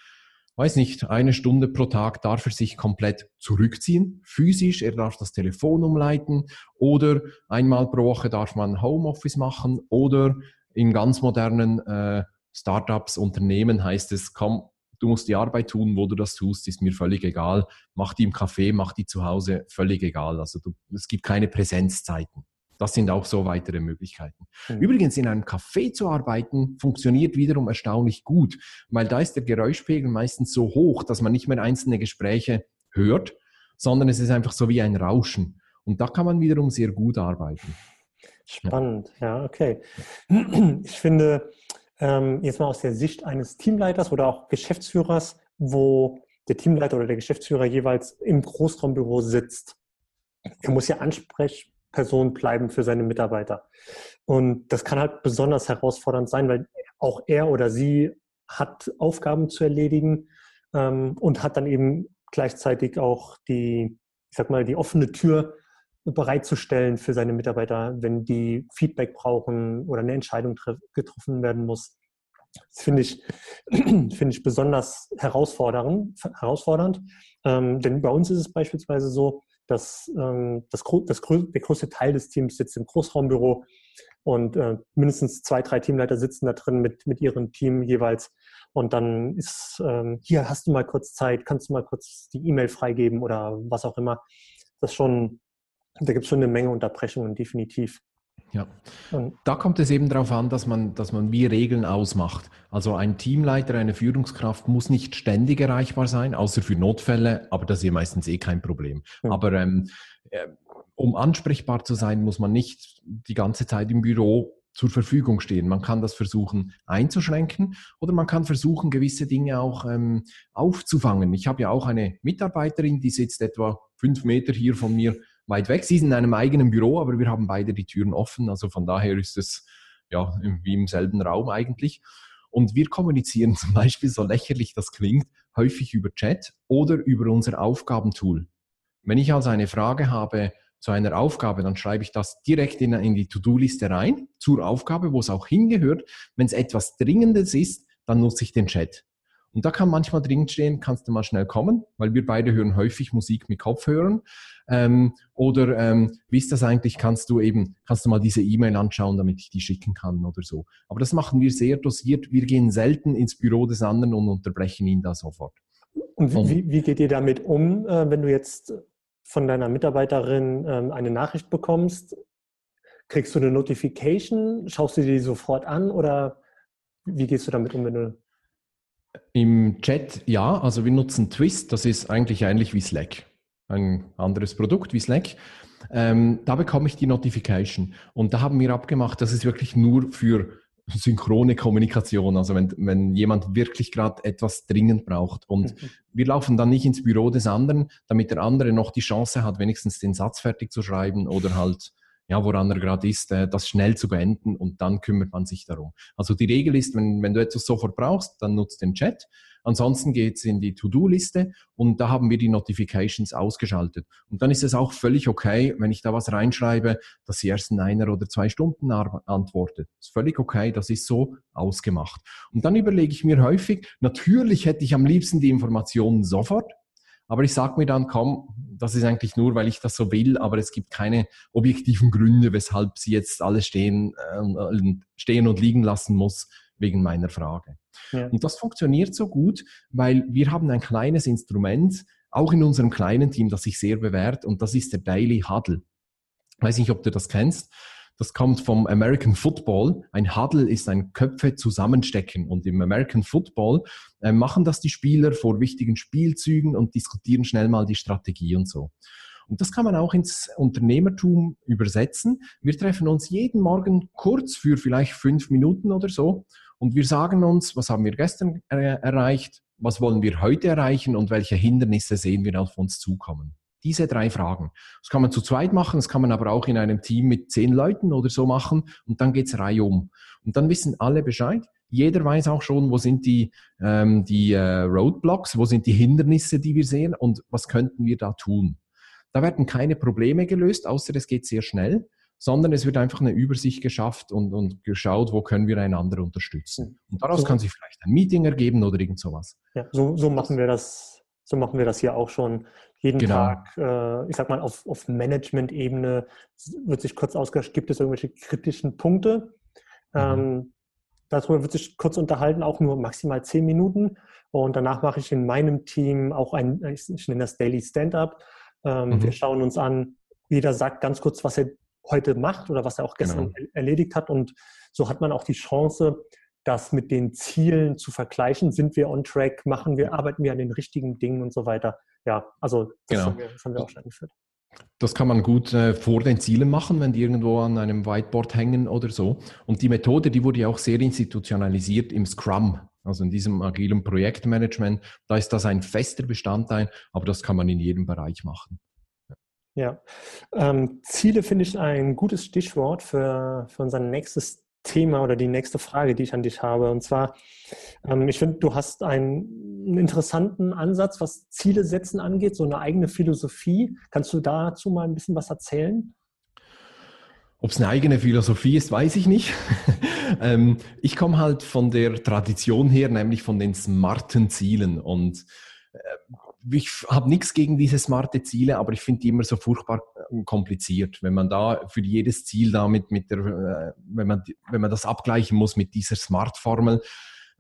weiß nicht, eine Stunde pro Tag darf er sich komplett zurückziehen, physisch, er darf das Telefon umleiten oder einmal pro Woche darf man Homeoffice machen oder in ganz modernen äh, Startups, Unternehmen heißt es, komm, du musst die Arbeit tun, wo du das tust, ist mir völlig egal. Mach die im Café, mach die zu Hause, völlig egal. Also du, es gibt keine Präsenzzeiten. Das sind auch so weitere Möglichkeiten. Mhm. Übrigens, in einem Café zu arbeiten, funktioniert wiederum erstaunlich gut, weil da ist der Geräuschpegel meistens so hoch, dass man nicht mehr einzelne Gespräche hört, sondern es ist einfach so wie ein Rauschen. Und da kann man wiederum sehr gut arbeiten. Spannend, ja, ja okay. Ich finde, ähm, jetzt mal aus der Sicht eines Teamleiters oder auch Geschäftsführers, wo der Teamleiter oder der Geschäftsführer jeweils im Großraumbüro sitzt. Er muss ja Ansprechperson bleiben für seine Mitarbeiter. Und das kann halt besonders herausfordernd sein, weil auch er oder sie hat Aufgaben zu erledigen ähm, und hat dann eben gleichzeitig auch die, ich sag mal, die offene Tür bereitzustellen für seine Mitarbeiter, wenn die Feedback brauchen oder eine Entscheidung getroffen werden muss. Das finde ich, *clears throat* finde ich besonders herausfordernd. herausfordernd. Ähm, denn bei uns ist es beispielsweise so, dass ähm, das, das, der größte Teil des Teams sitzt im Großraumbüro und äh, mindestens zwei, drei Teamleiter sitzen da drin mit, mit ihrem Team jeweils. Und dann ist, ähm, hier hast du mal kurz Zeit, kannst du mal kurz die E-Mail freigeben oder was auch immer. Das ist schon da gibt es schon eine Menge Unterbrechungen, definitiv. Ja, und da kommt es eben darauf an, dass man, dass man wie Regeln ausmacht. Also ein Teamleiter, eine Führungskraft muss nicht ständig erreichbar sein, außer für Notfälle, aber das ist ja meistens eh kein Problem. Mhm. Aber ähm, äh, um ansprechbar zu sein, muss man nicht die ganze Zeit im Büro zur Verfügung stehen. Man kann das versuchen einzuschränken oder man kann versuchen, gewisse Dinge auch ähm, aufzufangen. Ich habe ja auch eine Mitarbeiterin, die sitzt etwa fünf Meter hier von mir weit weg. Sie sind in einem eigenen Büro, aber wir haben beide die Türen offen. Also von daher ist es ja wie im selben Raum eigentlich. Und wir kommunizieren *laughs* zum Beispiel, so lächerlich das klingt, häufig über Chat oder über unser Aufgabentool. Wenn ich also eine Frage habe zu einer Aufgabe, dann schreibe ich das direkt in, in die To-Do-Liste rein, zur Aufgabe, wo es auch hingehört. Wenn es etwas Dringendes ist, dann nutze ich den Chat. Und da kann manchmal dringend stehen, kannst du mal schnell kommen, weil wir beide hören häufig Musik mit Kopfhörern. Ähm, oder ähm, wie ist das eigentlich? Kannst du eben, kannst du mal diese E-Mail anschauen, damit ich die schicken kann oder so. Aber das machen wir sehr dosiert. Wir gehen selten ins Büro des anderen und unterbrechen ihn da sofort. Und wie, wie geht ihr damit um, äh, wenn du jetzt von deiner Mitarbeiterin ähm, eine Nachricht bekommst? Kriegst du eine Notification? Schaust du dir die sofort an oder wie gehst du damit um, wenn du im Chat ja, also wir nutzen Twist, das ist eigentlich ähnlich wie Slack. Ein anderes Produkt wie Slack. Ähm, da bekomme ich die Notification. Und da haben wir abgemacht, das ist wirklich nur für synchrone Kommunikation, also wenn, wenn jemand wirklich gerade etwas dringend braucht. Und mhm. wir laufen dann nicht ins Büro des anderen, damit der andere noch die Chance hat, wenigstens den Satz fertig zu schreiben oder halt ja, woran er gerade ist, äh, das schnell zu beenden und dann kümmert man sich darum. Also die Regel ist, wenn, wenn du etwas sofort brauchst, dann nutzt den Chat. Ansonsten geht's in die To-Do-Liste und da haben wir die Notifications ausgeschaltet. Und dann ist es auch völlig okay, wenn ich da was reinschreibe, dass sie erst in einer oder zwei Stunden antwortet. ist völlig okay, das ist so ausgemacht. Und dann überlege ich mir häufig, natürlich hätte ich am liebsten die Informationen sofort, aber ich sage mir dann, komm, das ist eigentlich nur, weil ich das so will, aber es gibt keine objektiven Gründe, weshalb sie jetzt alle stehen, äh, stehen und liegen lassen muss wegen meiner Frage. Ja. Und das funktioniert so gut, weil wir haben ein kleines Instrument, auch in unserem kleinen Team, das sich sehr bewährt, und das ist der Daily Huddle. Ich weiß nicht, ob du das kennst. Das kommt vom American Football. Ein Huddle ist ein Köpfe zusammenstecken. Und im American Football äh, machen das die Spieler vor wichtigen Spielzügen und diskutieren schnell mal die Strategie und so. Und das kann man auch ins Unternehmertum übersetzen. Wir treffen uns jeden Morgen kurz für vielleicht fünf Minuten oder so und wir sagen uns, was haben wir gestern äh, erreicht, was wollen wir heute erreichen und welche Hindernisse sehen wir auf uns zukommen. Diese drei Fragen. Das kann man zu zweit machen, das kann man aber auch in einem Team mit zehn Leuten oder so machen und dann geht's reihum. Und dann wissen alle Bescheid. Jeder weiß auch schon, wo sind die, ähm, die äh, Roadblocks, wo sind die Hindernisse, die wir sehen und was könnten wir da tun. Da werden keine Probleme gelöst, außer es geht sehr schnell, sondern es wird einfach eine Übersicht geschafft und, und geschaut, wo können wir einander unterstützen. Und daraus so. kann sich vielleicht ein Meeting ergeben oder irgend sowas. Ja, so, so machen wir das. So machen wir das hier auch schon jeden genau. Tag, äh, ich sag mal, auf, auf Management-Ebene wird sich kurz ausgeschaut, gibt es irgendwelche kritischen Punkte. Mhm. Ähm, darüber wird sich kurz unterhalten, auch nur maximal zehn Minuten. Und danach mache ich in meinem Team auch ein, ich nenne das Daily Stand-up. Ähm, mhm. Wir schauen uns an, jeder sagt ganz kurz, was er heute macht oder was er auch gestern genau. erledigt hat. Und so hat man auch die Chance, das mit den Zielen zu vergleichen. Sind wir on track? Machen wir, arbeiten wir an den richtigen Dingen und so weiter? Ja, also das, genau. haben, wir, das haben wir auch schon eingeführt. Das kann man gut äh, vor den Zielen machen, wenn die irgendwo an einem Whiteboard hängen oder so. Und die Methode, die wurde ja auch sehr institutionalisiert im Scrum, also in diesem agilen Projektmanagement. Da ist das ein fester Bestandteil, aber das kann man in jedem Bereich machen. Ja, ähm, Ziele finde ich ein gutes Stichwort für, für unser nächstes Thema oder die nächste Frage, die ich an dich habe. Und zwar, ähm, ich finde, du hast einen, interessanten Ansatz, was Ziele setzen angeht, so eine eigene Philosophie. Kannst du dazu mal ein bisschen was erzählen? Ob es eine eigene Philosophie ist, weiß ich nicht. *laughs* ähm, ich komme halt von der Tradition her, nämlich von den smarten Zielen. Und ich habe nichts gegen diese smarte Ziele, aber ich finde die immer so furchtbar äh, kompliziert, wenn man da für jedes Ziel damit mit der, äh, wenn man wenn man das abgleichen muss mit dieser Smart-Formel,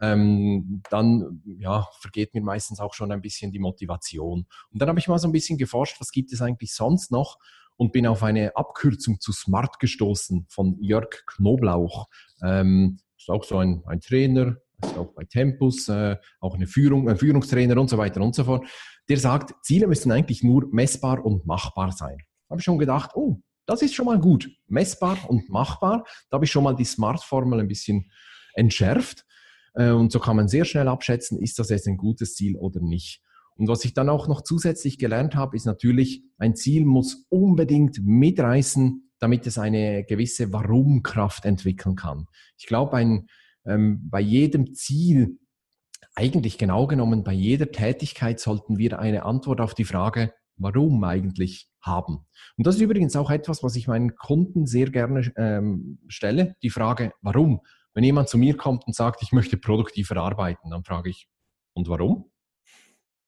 ähm, dann ja vergeht mir meistens auch schon ein bisschen die Motivation. Und dann habe ich mal so ein bisschen geforscht, was gibt es eigentlich sonst noch? Und bin auf eine Abkürzung zu Smart gestoßen von Jörg Knoblauch. Ähm, ist auch so ein, ein Trainer, ist auch bei Tempus, äh, auch eine Führung, ein Führungstrainer und so weiter und so fort der sagt, Ziele müssen eigentlich nur messbar und machbar sein. Da habe ich schon gedacht, oh, das ist schon mal gut. Messbar und machbar. Da habe ich schon mal die Smart-Formel ein bisschen entschärft. Äh, und so kann man sehr schnell abschätzen, ist das jetzt ein gutes Ziel oder nicht. Und was ich dann auch noch zusätzlich gelernt habe, ist natürlich, ein Ziel muss unbedingt mitreißen, damit es eine gewisse Warum-Kraft entwickeln kann. Ich glaube, ein, ähm, bei jedem Ziel eigentlich genau genommen bei jeder Tätigkeit sollten wir eine Antwort auf die Frage, warum eigentlich haben. Und das ist übrigens auch etwas, was ich meinen Kunden sehr gerne ähm, stelle, die Frage, warum? Wenn jemand zu mir kommt und sagt, ich möchte produktiver arbeiten, dann frage ich, und warum?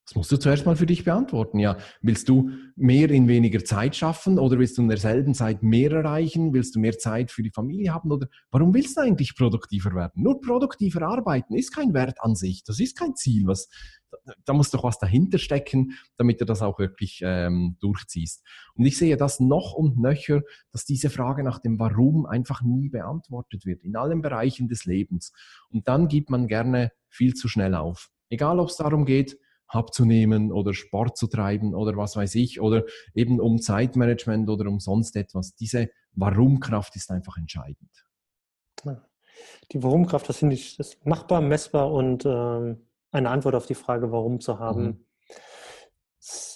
Das musst du zuerst mal für dich beantworten. Ja, willst du mehr in weniger Zeit schaffen oder willst du in derselben Zeit mehr erreichen? Willst du mehr Zeit für die Familie haben oder warum willst du eigentlich produktiver werden? Nur produktiver arbeiten ist kein Wert an sich. Das ist kein Ziel. Was, da muss doch was dahinter stecken, damit du das auch wirklich ähm, durchziehst. Und ich sehe das noch und nöcher, dass diese Frage nach dem Warum einfach nie beantwortet wird in allen Bereichen des Lebens. Und dann gibt man gerne viel zu schnell auf. Egal, ob es darum geht, abzunehmen oder Sport zu treiben oder was weiß ich oder eben um Zeitmanagement oder um sonst etwas. Diese Warum-Kraft ist einfach entscheidend. Die Warum-Kraft, das finde ich das machbar, messbar und äh, eine Antwort auf die Frage, warum zu haben.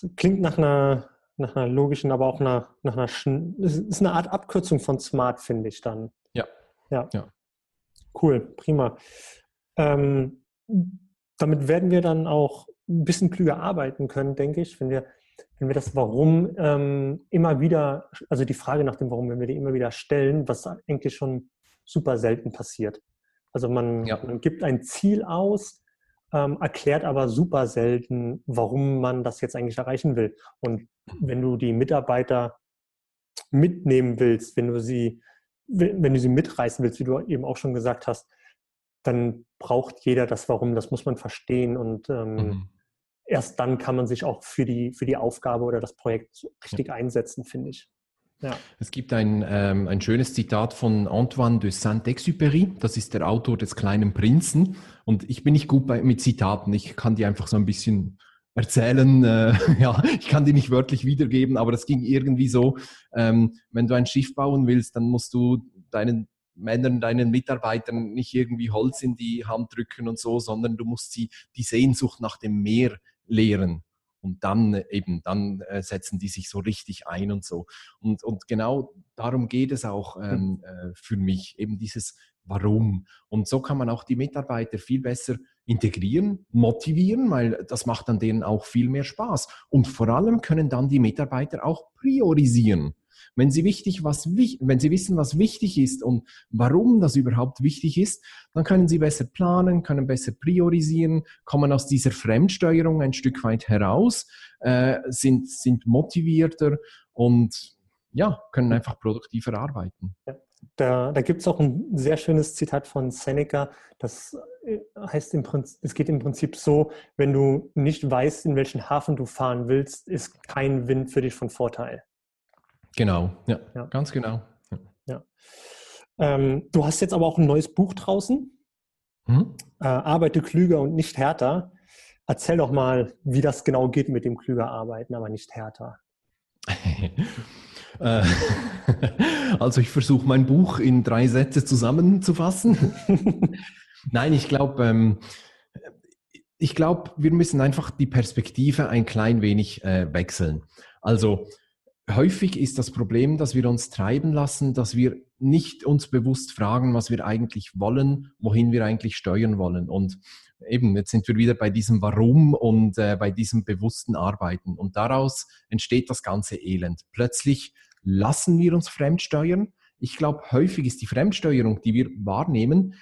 Mhm. klingt nach einer, nach einer logischen, aber auch nach, nach einer, es ist eine Art Abkürzung von smart, finde ich dann. Ja. Ja. ja. Cool, prima. Ähm, damit werden wir dann auch ein bisschen klüger arbeiten können, denke ich, wenn wir, wenn wir das Warum ähm, immer wieder, also die Frage nach dem Warum, wenn wir die immer wieder stellen, was eigentlich schon super selten passiert. Also man, ja. man gibt ein Ziel aus, ähm, erklärt aber super selten, warum man das jetzt eigentlich erreichen will. Und wenn du die Mitarbeiter mitnehmen willst, wenn du sie, wenn du sie mitreißen willst, wie du eben auch schon gesagt hast, dann braucht jeder das Warum, das muss man verstehen und ähm, mhm erst dann kann man sich auch für die, für die Aufgabe oder das Projekt richtig ja. einsetzen, finde ich. Ja. Es gibt ein, ähm, ein schönes Zitat von Antoine de Saint-Exupéry, das ist der Autor des kleinen Prinzen. Und ich bin nicht gut bei, mit Zitaten, ich kann die einfach so ein bisschen erzählen. Äh, *laughs* ja, ich kann die nicht wörtlich wiedergeben, aber das ging irgendwie so. Ähm, wenn du ein Schiff bauen willst, dann musst du deinen Männern, deinen Mitarbeitern nicht irgendwie Holz in die Hand drücken und so, sondern du musst sie die Sehnsucht nach dem Meer lehren. Und dann eben, dann äh, setzen die sich so richtig ein und so. Und, und genau darum geht es auch ähm, äh, für mich, eben dieses Warum. Und so kann man auch die Mitarbeiter viel besser integrieren, motivieren, weil das macht dann denen auch viel mehr Spaß. Und vor allem können dann die Mitarbeiter auch priorisieren. Wenn Sie, wichtig, was, wenn Sie wissen, was wichtig ist und warum das überhaupt wichtig ist, dann können Sie besser planen, können besser priorisieren, kommen aus dieser Fremdsteuerung ein Stück weit heraus, äh, sind, sind motivierter und ja, können einfach produktiver arbeiten. Ja. Da, da gibt es auch ein sehr schönes Zitat von Seneca. Das äh, heißt im Prinzip, es geht im Prinzip so, wenn du nicht weißt, in welchen Hafen du fahren willst, ist kein Wind für dich von Vorteil. Genau, ja, ja. ganz genau. Ja. ja. Ähm, du hast jetzt aber auch ein neues Buch draußen. Hm? Äh, Arbeite klüger und nicht härter. Erzähl doch mal, wie das genau geht mit dem klüger arbeiten, aber nicht härter. *laughs* Äh, *laughs* also ich versuche mein Buch in drei Sätze zusammenzufassen. *laughs* Nein, ich glaube, ähm, ich glaube, wir müssen einfach die Perspektive ein klein wenig äh, wechseln. Also häufig ist das Problem, dass wir uns treiben lassen, dass wir nicht uns bewusst fragen, was wir eigentlich wollen, wohin wir eigentlich steuern wollen. Und eben, jetzt sind wir wieder bei diesem Warum und äh, bei diesem bewussten Arbeiten. Und daraus entsteht das ganze Elend. Plötzlich lassen wir uns fremdsteuern. Ich glaube, häufig ist die Fremdsteuerung, die wir wahrnehmen,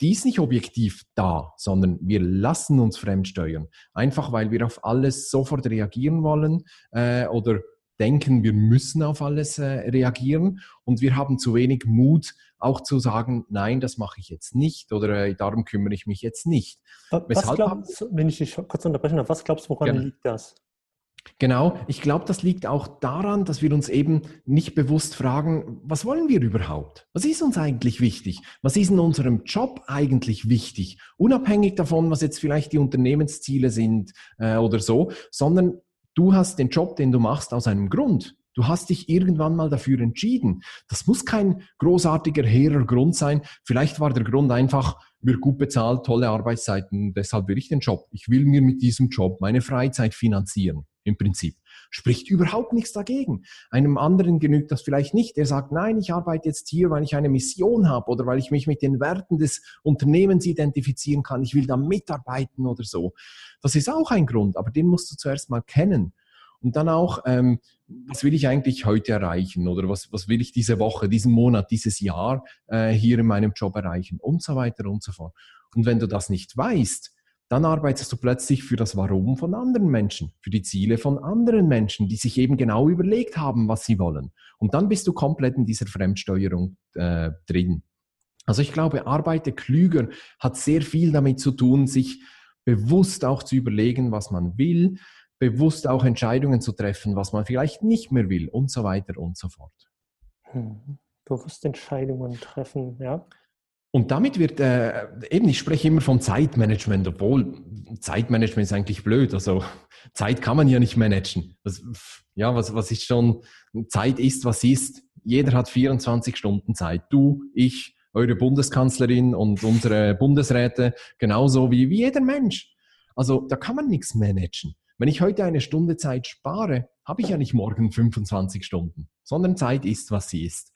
die ist nicht objektiv da, sondern wir lassen uns fremdsteuern. Einfach weil wir auf alles sofort reagieren wollen äh, oder denken, wir müssen auf alles äh, reagieren und wir haben zu wenig Mut, auch zu sagen, nein, das mache ich jetzt nicht oder äh, darum kümmere ich mich jetzt nicht. Was glaubst, wenn ich dich kurz unterbrechen darf, was glaubst du, woran gerne. liegt das? Genau, ich glaube, das liegt auch daran, dass wir uns eben nicht bewusst fragen, was wollen wir überhaupt? Was ist uns eigentlich wichtig? Was ist in unserem Job eigentlich wichtig? Unabhängig davon, was jetzt vielleicht die Unternehmensziele sind äh, oder so, sondern du hast den Job, den du machst, aus einem Grund. Du hast dich irgendwann mal dafür entschieden. Das muss kein großartiger, hehrer Grund sein. Vielleicht war der Grund einfach, wird gut bezahlt, tolle Arbeitszeiten, deshalb will ich den Job. Ich will mir mit diesem Job meine Freizeit finanzieren im Prinzip. Spricht überhaupt nichts dagegen. Einem anderen genügt das vielleicht nicht. Der sagt, nein, ich arbeite jetzt hier, weil ich eine Mission habe oder weil ich mich mit den Werten des Unternehmens identifizieren kann. Ich will da mitarbeiten oder so. Das ist auch ein Grund, aber den musst du zuerst mal kennen. Und dann auch, ähm, was will ich eigentlich heute erreichen oder was, was will ich diese Woche, diesen Monat, dieses Jahr äh, hier in meinem Job erreichen und so weiter und so fort. Und wenn du das nicht weißt, dann arbeitest du plötzlich für das Warum von anderen Menschen, für die Ziele von anderen Menschen, die sich eben genau überlegt haben, was sie wollen. Und dann bist du komplett in dieser Fremdsteuerung äh, drin. Also ich glaube, arbeite klüger hat sehr viel damit zu tun, sich bewusst auch zu überlegen, was man will, bewusst auch Entscheidungen zu treffen, was man vielleicht nicht mehr will und so weiter und so fort. Hm. Bewusst Entscheidungen treffen, ja. Und damit wird, äh, eben, ich spreche immer von Zeitmanagement, obwohl Zeitmanagement ist eigentlich blöd. Also Zeit kann man ja nicht managen. Das, ja, was, was ist schon, Zeit ist, was ist. Jeder hat 24 Stunden Zeit. Du, ich, eure Bundeskanzlerin und unsere Bundesräte, genauso wie, wie jeder Mensch. Also da kann man nichts managen. Wenn ich heute eine Stunde Zeit spare, habe ich ja nicht morgen 25 Stunden, sondern Zeit ist, was sie ist.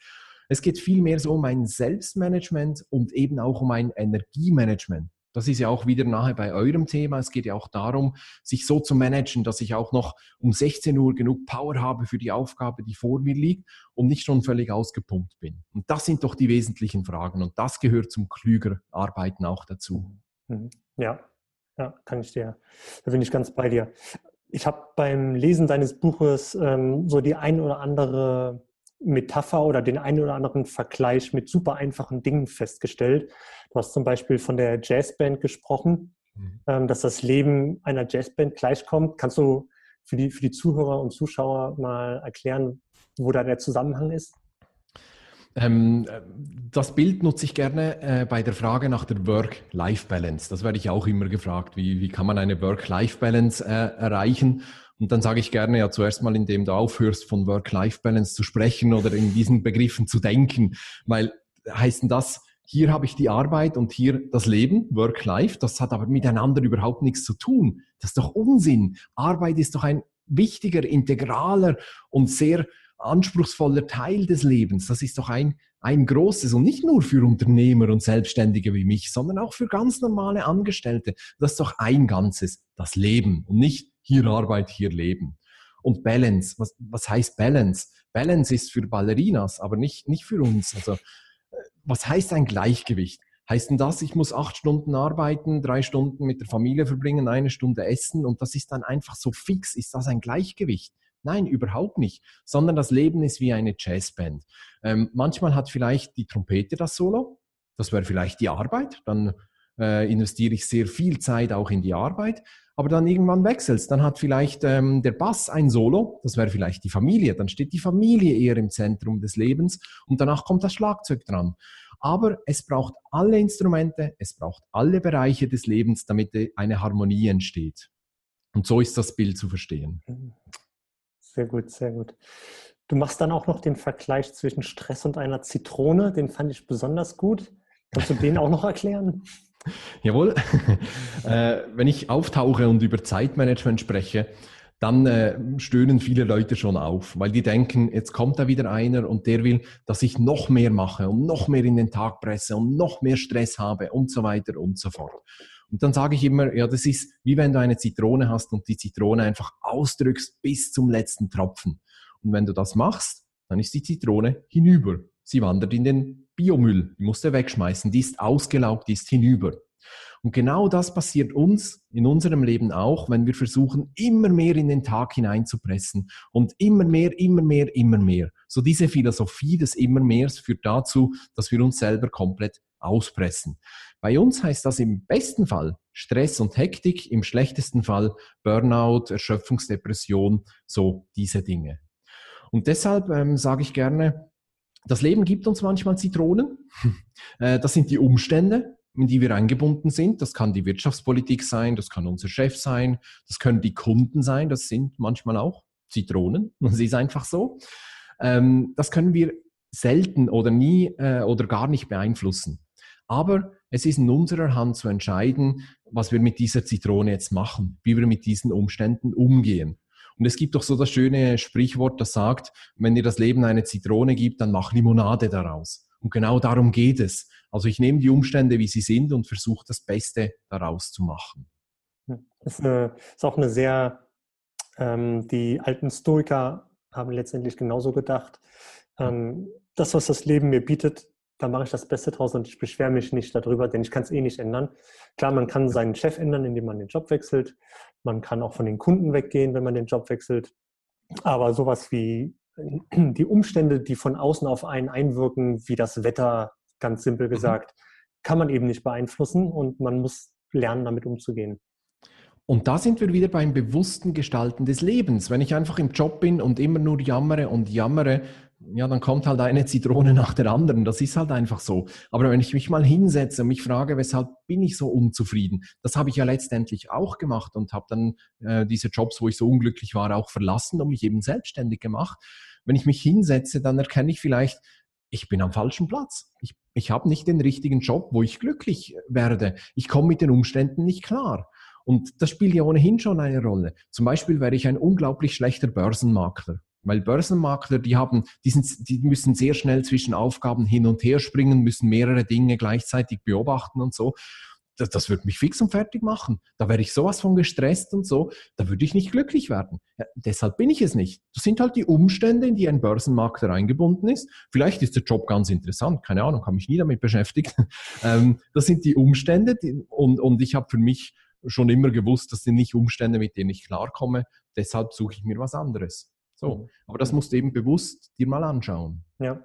Es geht vielmehr so um ein Selbstmanagement und eben auch um ein Energiemanagement. Das ist ja auch wieder nahe bei eurem Thema. Es geht ja auch darum, sich so zu managen, dass ich auch noch um 16 Uhr genug Power habe für die Aufgabe, die vor mir liegt und nicht schon völlig ausgepumpt bin. Und das sind doch die wesentlichen Fragen und das gehört zum klüger Arbeiten auch dazu. Mhm. Ja, ja, kann ich dir. Da bin ich ganz bei dir. Ich habe beim Lesen deines Buches ähm, so die ein oder andere Metapher oder den einen oder anderen Vergleich mit super einfachen Dingen festgestellt. Du hast zum Beispiel von der Jazzband gesprochen, mhm. Ähm, dass das Leben einer Jazzband gleichkommt. Kannst du für die, für die Zuhörer und Zuschauer mal erklären, wo da der Zusammenhang ist? Ähm, das Bild nutze ich gerne äh, bei der Frage nach der Work-Life-Balance. Das werde ich auch immer gefragt. Wie, wie kann man eine Work-Life-Balance äh, erreichen? Und dann sage ich gerne ja zuerst mal, indem du aufhörst, von Work-Life-Balance zu sprechen oder in diesen Begriffen zu denken, weil heißt das, hier habe ich die Arbeit und hier das Leben, Work-Life, das hat aber miteinander überhaupt nichts zu tun. Das ist doch Unsinn. Arbeit ist doch ein wichtiger, integraler und sehr anspruchsvoller Teil des Lebens. Das ist doch ein, ein großes und nicht nur für Unternehmer und Selbstständige wie mich, sondern auch für ganz normale Angestellte. Das ist doch ein Ganzes, das Leben und nicht hier Arbeit, hier Leben. Und Balance, was, was heißt Balance? Balance ist für Ballerinas, aber nicht, nicht für uns. Also, äh, was heißt ein Gleichgewicht? Heißt denn das, ich muss acht Stunden arbeiten, drei Stunden mit der Familie verbringen, eine Stunde essen und das ist dann einfach so fix? Ist das ein Gleichgewicht? Nein, überhaupt nicht. Sondern das Leben ist wie eine Jazzband. Ähm, manchmal hat vielleicht die Trompete das Solo. Das wäre vielleicht die Arbeit. Dann äh, investiere ich sehr viel Zeit auch in die Arbeit. Aber dann irgendwann wechselst. Dann hat vielleicht ähm, der Bass ein Solo. Das wäre vielleicht die Familie. Dann steht die Familie eher im Zentrum des Lebens. Und danach kommt das Schlagzeug dran. Aber es braucht alle Instrumente, es braucht alle Bereiche des Lebens, damit eine Harmonie entsteht. Und so ist das Bild zu verstehen. Sehr gut, sehr gut. Du machst dann auch noch den Vergleich zwischen Stress und einer Zitrone. Den fand ich besonders gut. Kannst du den auch noch erklären? *laughs* *laughs* Jawohl. *laughs* äh, wenn ich auftauche und über Zeitmanagement spreche, dann äh, stöhnen viele Leute schon auf, weil die denken, jetzt kommt da wieder einer und der will, dass ich noch mehr mache und noch mehr in den Tag presse und noch mehr Stress habe und so weiter und so fort. Und dann sage ich immer, ja, das ist wie wenn du eine Zitrone hast und die Zitrone einfach ausdrückst bis zum letzten Tropfen. Und wenn du das machst, dann ist die Zitrone hinüber. Sie wandert in den Biomüll, die musst du wegschmeißen, die ist ausgelaugt, die ist hinüber. Und genau das passiert uns in unserem Leben auch, wenn wir versuchen, immer mehr in den Tag hineinzupressen und immer mehr, immer mehr, immer mehr. So diese Philosophie des immer mehr führt dazu, dass wir uns selber komplett auspressen. Bei uns heißt das im besten Fall Stress und Hektik, im schlechtesten Fall Burnout, Erschöpfungsdepression, so diese Dinge. Und deshalb ähm, sage ich gerne, das Leben gibt uns manchmal Zitronen. *laughs* Äh, das sind die Umstände, in die wir eingebunden sind. Das kann die Wirtschaftspolitik sein, das kann unser Chef sein, das können die Kunden sein, das sind manchmal auch Zitronen. *laughs* Das ist einfach so. Ähm, das können wir selten oder nie äh, oder gar nicht beeinflussen. Aber es ist in unserer Hand zu entscheiden, was wir mit dieser Zitrone jetzt machen, wie wir mit diesen Umständen umgehen. Und es gibt doch so das schöne Sprichwort, das sagt, wenn dir das Leben eine Zitrone gibt, dann mach Limonade daraus. Und genau darum geht es. Also ich nehme die Umstände, wie sie sind und versuche das Beste daraus zu machen. Das ist, eine, ist auch eine sehr, ähm, die alten Stoiker haben letztendlich genauso gedacht. Ähm, das, was das Leben mir bietet, da mache ich das Beste draus und ich beschwere mich nicht darüber, denn ich kann es eh nicht ändern. Klar, man kann seinen Chef ändern, indem man den Job wechselt. Man kann auch von den Kunden weggehen, wenn man den Job wechselt. Aber sowas wie die Umstände, die von außen auf einen einwirken, wie das Wetter, ganz simpel mhm. gesagt, kann man eben nicht beeinflussen und man muss lernen, damit umzugehen. Und da sind wir wieder beim bewussten Gestalten des Lebens. Wenn ich einfach im Job bin und immer nur jammere und jammere, ja, dann kommt halt eine Zitrone *laughs* nach der anderen. Das ist halt einfach so. Aber wenn ich mich mal hinsetze und mich frage, weshalb bin ich so unzufrieden, das habe ich ja letztendlich auch gemacht und habe dann äh, diese Jobs, wo ich so unglücklich war, auch verlassen und mich eben selbstständig gemacht. Wenn ich mich hinsetze, dann erkenne ich vielleicht, ich bin am falschen Platz. Ich, ich habe nicht den richtigen Job, wo ich glücklich werde. Ich komme mit den Umständen nicht klar. Und das spielt ja ohnehin schon eine Rolle. Zum Beispiel wäre ich ein unglaublich schlechter Börsenmakler. Weil Börsenmakler, die haben, die, sind, die müssen sehr schnell zwischen Aufgaben hin und her springen, müssen mehrere Dinge gleichzeitig beobachten und so das, das würde mich fix und fertig machen. Da wäre ich sowas von gestresst und so, da würde ich nicht glücklich werden. Ja, deshalb bin ich es nicht. Das sind halt die Umstände, in die ein Börsenmakler eingebunden ist. Vielleicht ist der Job ganz interessant, keine Ahnung, habe mich nie damit beschäftigt. *laughs* ähm, das sind die Umstände die, und, und ich habe für mich schon immer gewusst, das sind nicht Umstände, mit denen ich klarkomme. Deshalb suche ich mir was anderes. So, mhm. aber das musst du eben bewusst dir mal anschauen. Ja,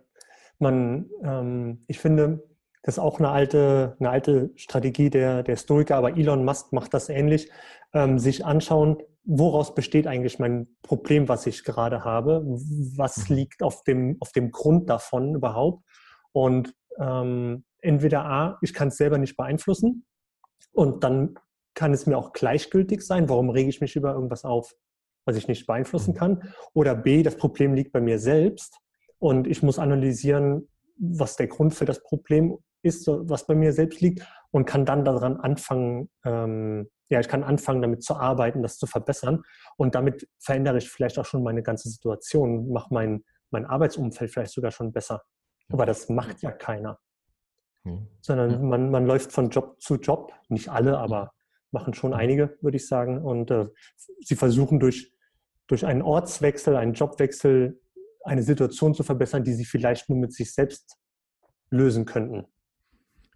man, ähm, ich finde, das ist auch eine alte, eine alte Strategie der, der Stoiker, aber Elon Musk macht das ähnlich. Ähm, sich anschauen, woraus besteht eigentlich mein Problem, was ich gerade habe? Was mhm. liegt auf dem, auf dem Grund davon überhaupt? Und ähm, entweder A, ich kann es selber nicht beeinflussen und dann kann es mir auch gleichgültig sein, warum rege ich mich über irgendwas auf, was ich nicht beeinflussen mhm. kann. Oder B, das Problem liegt bei mir selbst und ich muss analysieren, was der Grund für das Problem ist, was bei mir selbst liegt und kann dann daran anfangen, ähm, ja, ich kann anfangen, damit zu arbeiten, das zu verbessern und damit verändere ich vielleicht auch schon meine ganze Situation, mache mein, mein Arbeitsumfeld vielleicht sogar schon besser. Aber das macht ja keiner. Mhm. Sondern man, man läuft von Job zu Job, nicht alle, aber machen schon einige, würde ich sagen. Und äh, sie versuchen durch, durch einen Ortswechsel, einen Jobwechsel eine Situation zu verbessern, die sie vielleicht nur mit sich selbst lösen könnten.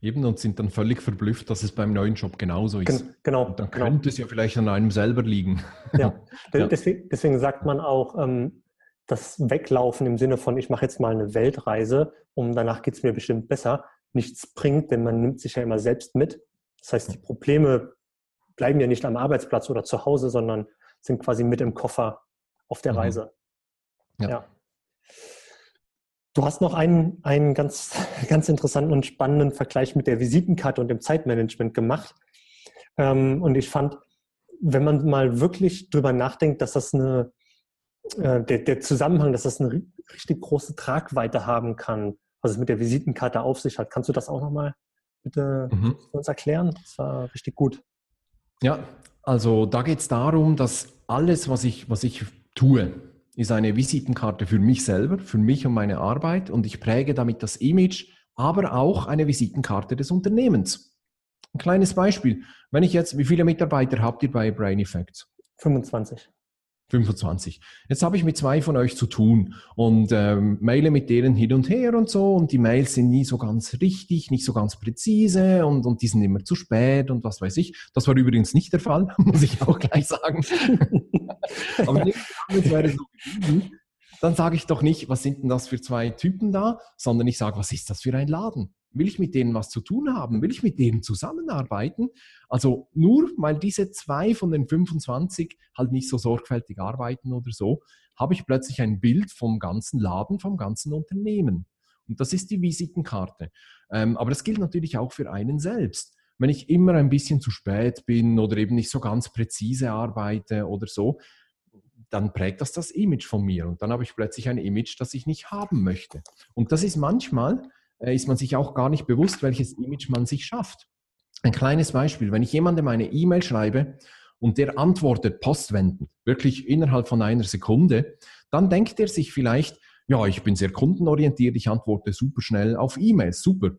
Eben und sind dann völlig verblüfft, dass es beim neuen Job genauso ist. Gen genau. Und dann genau. könnte es ja vielleicht an einem selber liegen. *laughs* Ja, *laughs* ja. Deswegen, deswegen, sagt man auch, ähm, das Weglaufen im Sinne von, ich mache jetzt mal eine Weltreise und danach geht es mir bestimmt besser, nichts bringt, denn man nimmt sich ja immer selbst mit. Das heißt, die Probleme bleiben ja nicht am Arbeitsplatz oder zu Hause, sondern sind quasi mit im Koffer auf der mhm. Reise. Ja. ja. Du hast noch einen, einen ganz, *laughs* ganz interessanten und spannenden Vergleich mit der Visitenkarte und dem Zeitmanagement gemacht. Ähm, und ich fand, wenn man mal wirklich drüber nachdenkt, dass das eine, äh, der, der Zusammenhang, dass das eine richtig große Tragweite haben kann, was es mit der Visitenkarte auf sich hat. Kannst du das auch nochmal bitte mhm. uns erklären? Das war richtig gut. Ja, also da geht es darum, dass alles, was ich, was ich tue, ist eine Visitenkarte für mich selber, für mich und meine Arbeit und ich präge damit das Image, aber auch eine Visitenkarte des Unternehmens. Ein kleines Beispiel. Wenn ich jetzt, wie viele Mitarbeiter habt ihr bei Brain Effects? 25. 25. Jetzt habe ich mit zwei von euch zu tun und ähm, maile mit denen hin und her und so und die Mails sind nie so ganz richtig, nicht so ganz präzise und, und die sind immer zu spät und was weiß ich. Das war übrigens nicht der Fall, *laughs* muss ich auch gleich sagen. *laughs* Aber das wäre so gewesen. Dann sage ich doch nicht, was sind denn das für zwei Typen da, sondern ich sage, was ist das für ein Laden? Will ich mit denen was zu tun haben? Will ich mit denen zusammenarbeiten? Also nur weil diese zwei von den 25 halt nicht so sorgfältig arbeiten oder so, habe ich plötzlich ein Bild vom ganzen Laden, vom ganzen Unternehmen. Und das ist die Visitenkarte. Ähm, aber das gilt natürlich auch für einen selbst. Wenn ich immer ein bisschen zu spät bin oder eben nicht so ganz präzise arbeite oder so, dann prägt das das Image von mir. Und dann habe ich plötzlich ein Image, das ich nicht haben möchte. Und das ist manchmal äh, ist man sich auch gar nicht bewusst, welches Image man sich schafft. Ein kleines Beispiel, wenn ich jemandem eine E-Mail schreibe und der antwortet postwendend, wirklich innerhalb von einer Sekunde, dann denkt er sich vielleicht, ja, ich bin sehr kundenorientiert, ich antworte super schnell auf E-Mails, super.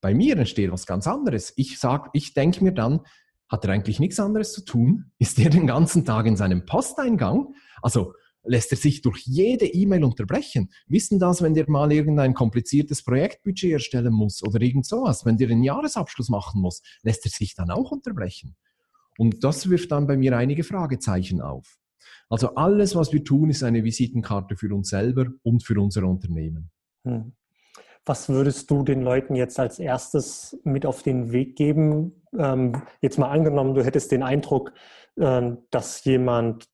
Bei mir entsteht was ganz anderes. Ich sag, ich denke mir dann, hat er eigentlich nichts anderes zu tun? Ist er den ganzen Tag in seinem Posteingang? Also lässt er sich durch jede E-Mail unterbrechen. Wissen das, wenn der mal irgendein kompliziertes Projektbudget erstellen muss oder irgend sowas, wenn der einen Jahresabschluss machen muss, lässt er sich dann auch unterbrechen. Und das wirft dann bei mir einige Fragezeichen auf. Also alles, was wir tun, ist eine Visitenkarte für uns selber und für unser Unternehmen. Hm. Was würdest du den Leuten jetzt als erstes mit auf den Weg geben? Ähm, jetzt mal angenommen, du hättest den Eindruck, äh, dass jemand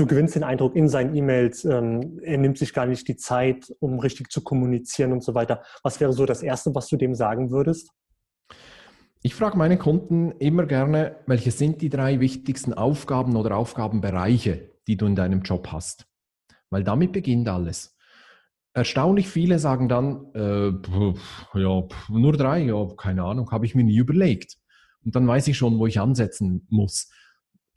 du gewinnst den Eindruck in seinen E-Mails, ähm, er nimmt sich gar nicht die Zeit, um richtig zu kommunizieren und so weiter. Was wäre so das Erste, was du dem sagen würdest? Ich frage meine Kunden immer gerne, welche sind die drei wichtigsten Aufgaben oder Aufgabenbereiche, die du in deinem Job hast? Weil damit beginnt alles. Erstaunlich viele sagen dann, äh, pf, ja, pf, nur drei, ja, keine Ahnung, habe ich mir nie überlegt. Und dann weiß ich schon, wo ich ansetzen muss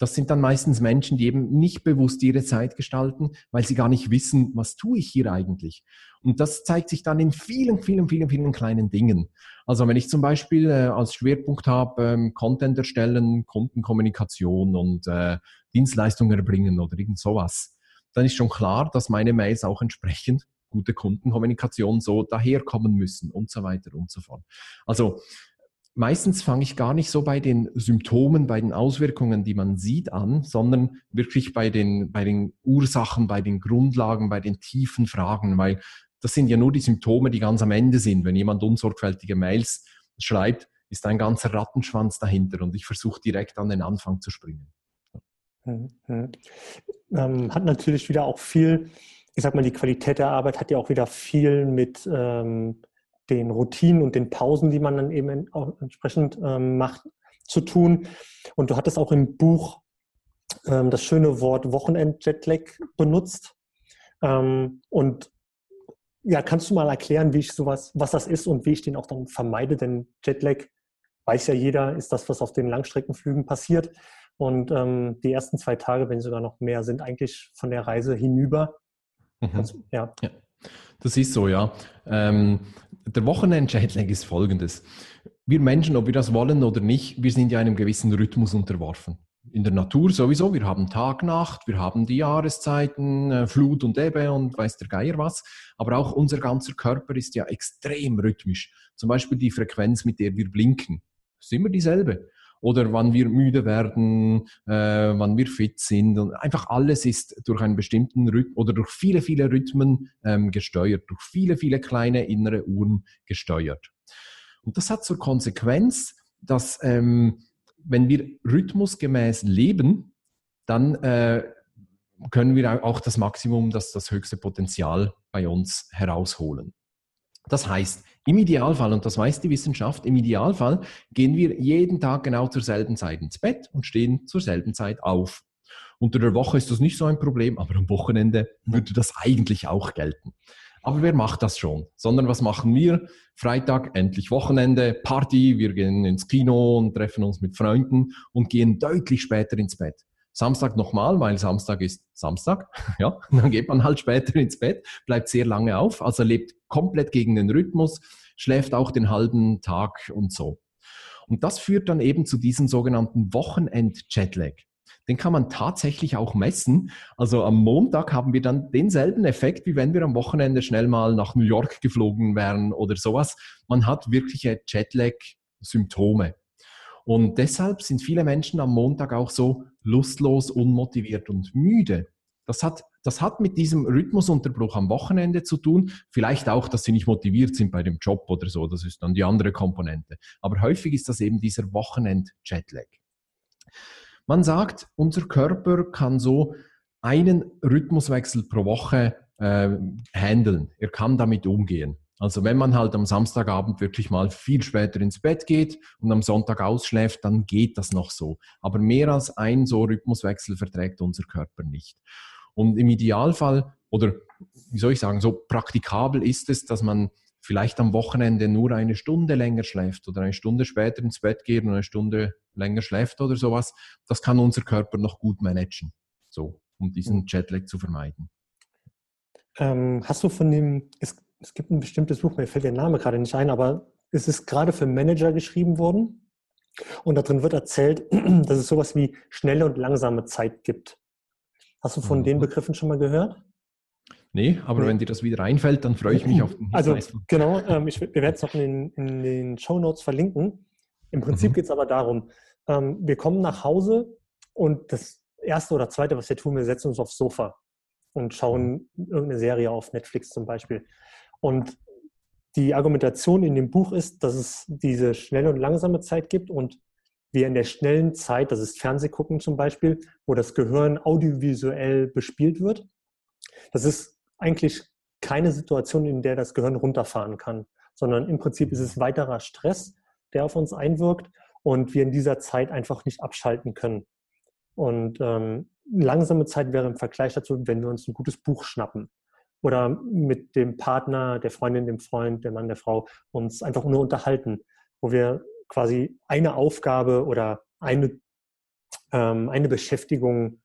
das sind dann meistens Menschen, die eben nicht bewusst ihre Zeit gestalten, weil sie gar nicht wissen, was tue ich hier eigentlich. Und das zeigt sich dann in vielen, vielen, vielen, vielen kleinen Dingen. Also wenn ich zum Beispiel äh, als Schwerpunkt habe, ähm, Content erstellen, Kundenkommunikation und äh, Dienstleistungen erbringen oder irgend sowas, dann ist schon klar, dass meine Mails auch entsprechend gute Kundenkommunikation so daherkommen müssen und so weiter und so fort. Also meistens fange ich gar nicht so bei den Symptomen, bei den Auswirkungen, die man sieht, an, sondern wirklich bei den, bei den Ursachen, bei den Grundlagen, bei den tiefen Fragen, weil das sind ja nur die Symptome, die ganz am Ende sind. Wenn jemand unsorgfältige Mails schreibt, ist ein ganzer Rattenschwanz dahinter und ich versuche direkt an den Anfang zu springen. Mhm. Ähm, hat natürlich wieder auch viel, ich sag mal, die Qualität der Arbeit hat ja auch wieder viel mit ähm, den Routinen und den Pausen, die man dann eben auch entsprechend ähm, macht, zu tun. Und du hattest auch im Buch ähm, das schöne Wort Wochenend-Jetlag benutzt. Ähm, und ja, kannst du mal erklären, wie ich sowas, was das ist und wie ich den auch dann vermeide? Denn Jetlag, weiß ja jeder, ist das, was auf den Langstreckenflügen passiert. Und ähm, die ersten zwei Tage, wenn sogar noch mehr, sind eigentlich von der Reise hinüber. Mhm. Du, ja. ja. Das ist so, ja. Ähm, der Wochenend-Jetlag ist folgendes. Wir Menschen, ob wir das wollen oder nicht, wir sind ja einem gewissen Rhythmus unterworfen. in der Natur sowieso. Wir haben Tag, Nacht, wir haben die Jahreszeiten, äh, Flut und Ebbe und weiß der Geier was. Aber auch unser ganzer Körper ist ja extrem rhythmisch. Zum Beispiel die Frequenz, mit der wir blinken, ist immer dieselbe. Oder wann wir müde werden, äh, wann wir fit sind. Und einfach alles ist durch einen bestimmten Rhythmus oder durch viele, viele Rhythmen ähm, gesteuert, durch viele, viele kleine innere Uhren gesteuert. Und das hat zur Konsequenz, dass ähm, wenn wir rhythmusgemäß leben, dann äh, können wir auch das Maximum, das, das höchste Potenzial bei uns herausholen. Das heißt, im Idealfall, und das weiß die Wissenschaft, im Idealfall gehen wir jeden Tag genau zur selben Zeit ins Bett und stehen zur selben Zeit auf. Unter der Woche ist das nicht so ein Problem, aber am Wochenende würde das eigentlich auch gelten. Aber wer macht das schon? Sondern was machen wir? Freitag, endlich Wochenende, Party, wir gehen ins Kino und treffen uns mit Freunden und gehen deutlich später ins Bett. Samstag nochmal, weil Samstag ist Samstag. *laughs* Ja, dann geht man halt später ins Bett, bleibt sehr lange auf, also lebt komplett gegen den Rhythmus, schläft auch den halben Tag und so. Und das führt dann eben zu diesem sogenannten Wochenend-Jetlag den kann man tatsächlich auch messen. Also am Montag haben wir dann denselben Effekt, wie wenn wir am Wochenende schnell mal nach New York geflogen wären oder sowas. Man hat wirkliche Jetlag-Symptome. Und deshalb sind viele Menschen am Montag auch so lustlos, unmotiviert und müde. Das hat, das hat mit diesem Rhythmusunterbruch am Wochenende zu tun. Vielleicht auch, dass sie nicht motiviert sind bei dem Job oder so. Das ist dann die andere Komponente. Aber häufig ist das eben dieser Wochenend-Jetlag. Man sagt, unser Körper kann so einen Rhythmuswechsel pro Woche äh, handeln. Er kann damit umgehen. Also wenn man halt am Samstagabend wirklich mal viel später ins Bett geht und am Sonntag ausschläft, dann geht das noch so. Aber mehr als ein so Rhythmuswechsel verträgt unser Körper nicht. Und im Idealfall, oder wie soll ich sagen, so praktikabel ist es, dass man vielleicht am Wochenende nur eine Stunde länger schläft oder eine Stunde später ins Bett geht und eine Stunde länger schläft oder sowas, das kann unser Körper noch gut managen, so, um diesen mhm. Jetlag zu vermeiden. Ähm, hast du von dem, es, es gibt ein bestimmtes Buch, mir fällt der Name gerade nicht ein, aber es ist gerade für Manager geschrieben worden und darin wird erzählt, *clears throat* dass es sowas wie schnelle und langsame Zeit gibt. Hast du von mhm. den Begriffen schon mal gehört? Nee, aber nee. wenn dir das wieder einfällt, dann freue ich mich auf den *clears throat* Also genau, ähm, ich, wir werden es noch in den, in den Show Notes verlinken. Im Prinzip mhm. geht es aber darum, ähm, wir kommen nach Hause und das erste oder zweite, was wir tun, wir setzen uns aufs Sofa und schauen irgendeine Serie auf Netflix zum Beispiel. Und die Argumentation in dem Buch ist, dass es diese schnelle und langsame Zeit gibt und wir in der schnellen Zeit, das ist Fernsehgucken zum Beispiel, wo das Gehirn audiovisuell bespielt wird. Das ist eigentlich keine Situation, in der das Gehirn runterfahren kann, sondern im Prinzip ist es weiterer Stress, der auf uns einwirkt und wir in dieser Zeit einfach nicht abschalten können. Und ähm, langsame Zeit wäre im Vergleich dazu, wenn wir uns ein gutes Buch schnappen oder mit dem Partner, der Freundin, dem Freund, der Mann, der Frau uns einfach nur unterhalten, wo wir quasi eine Aufgabe oder eine, ähm, eine Beschäftigung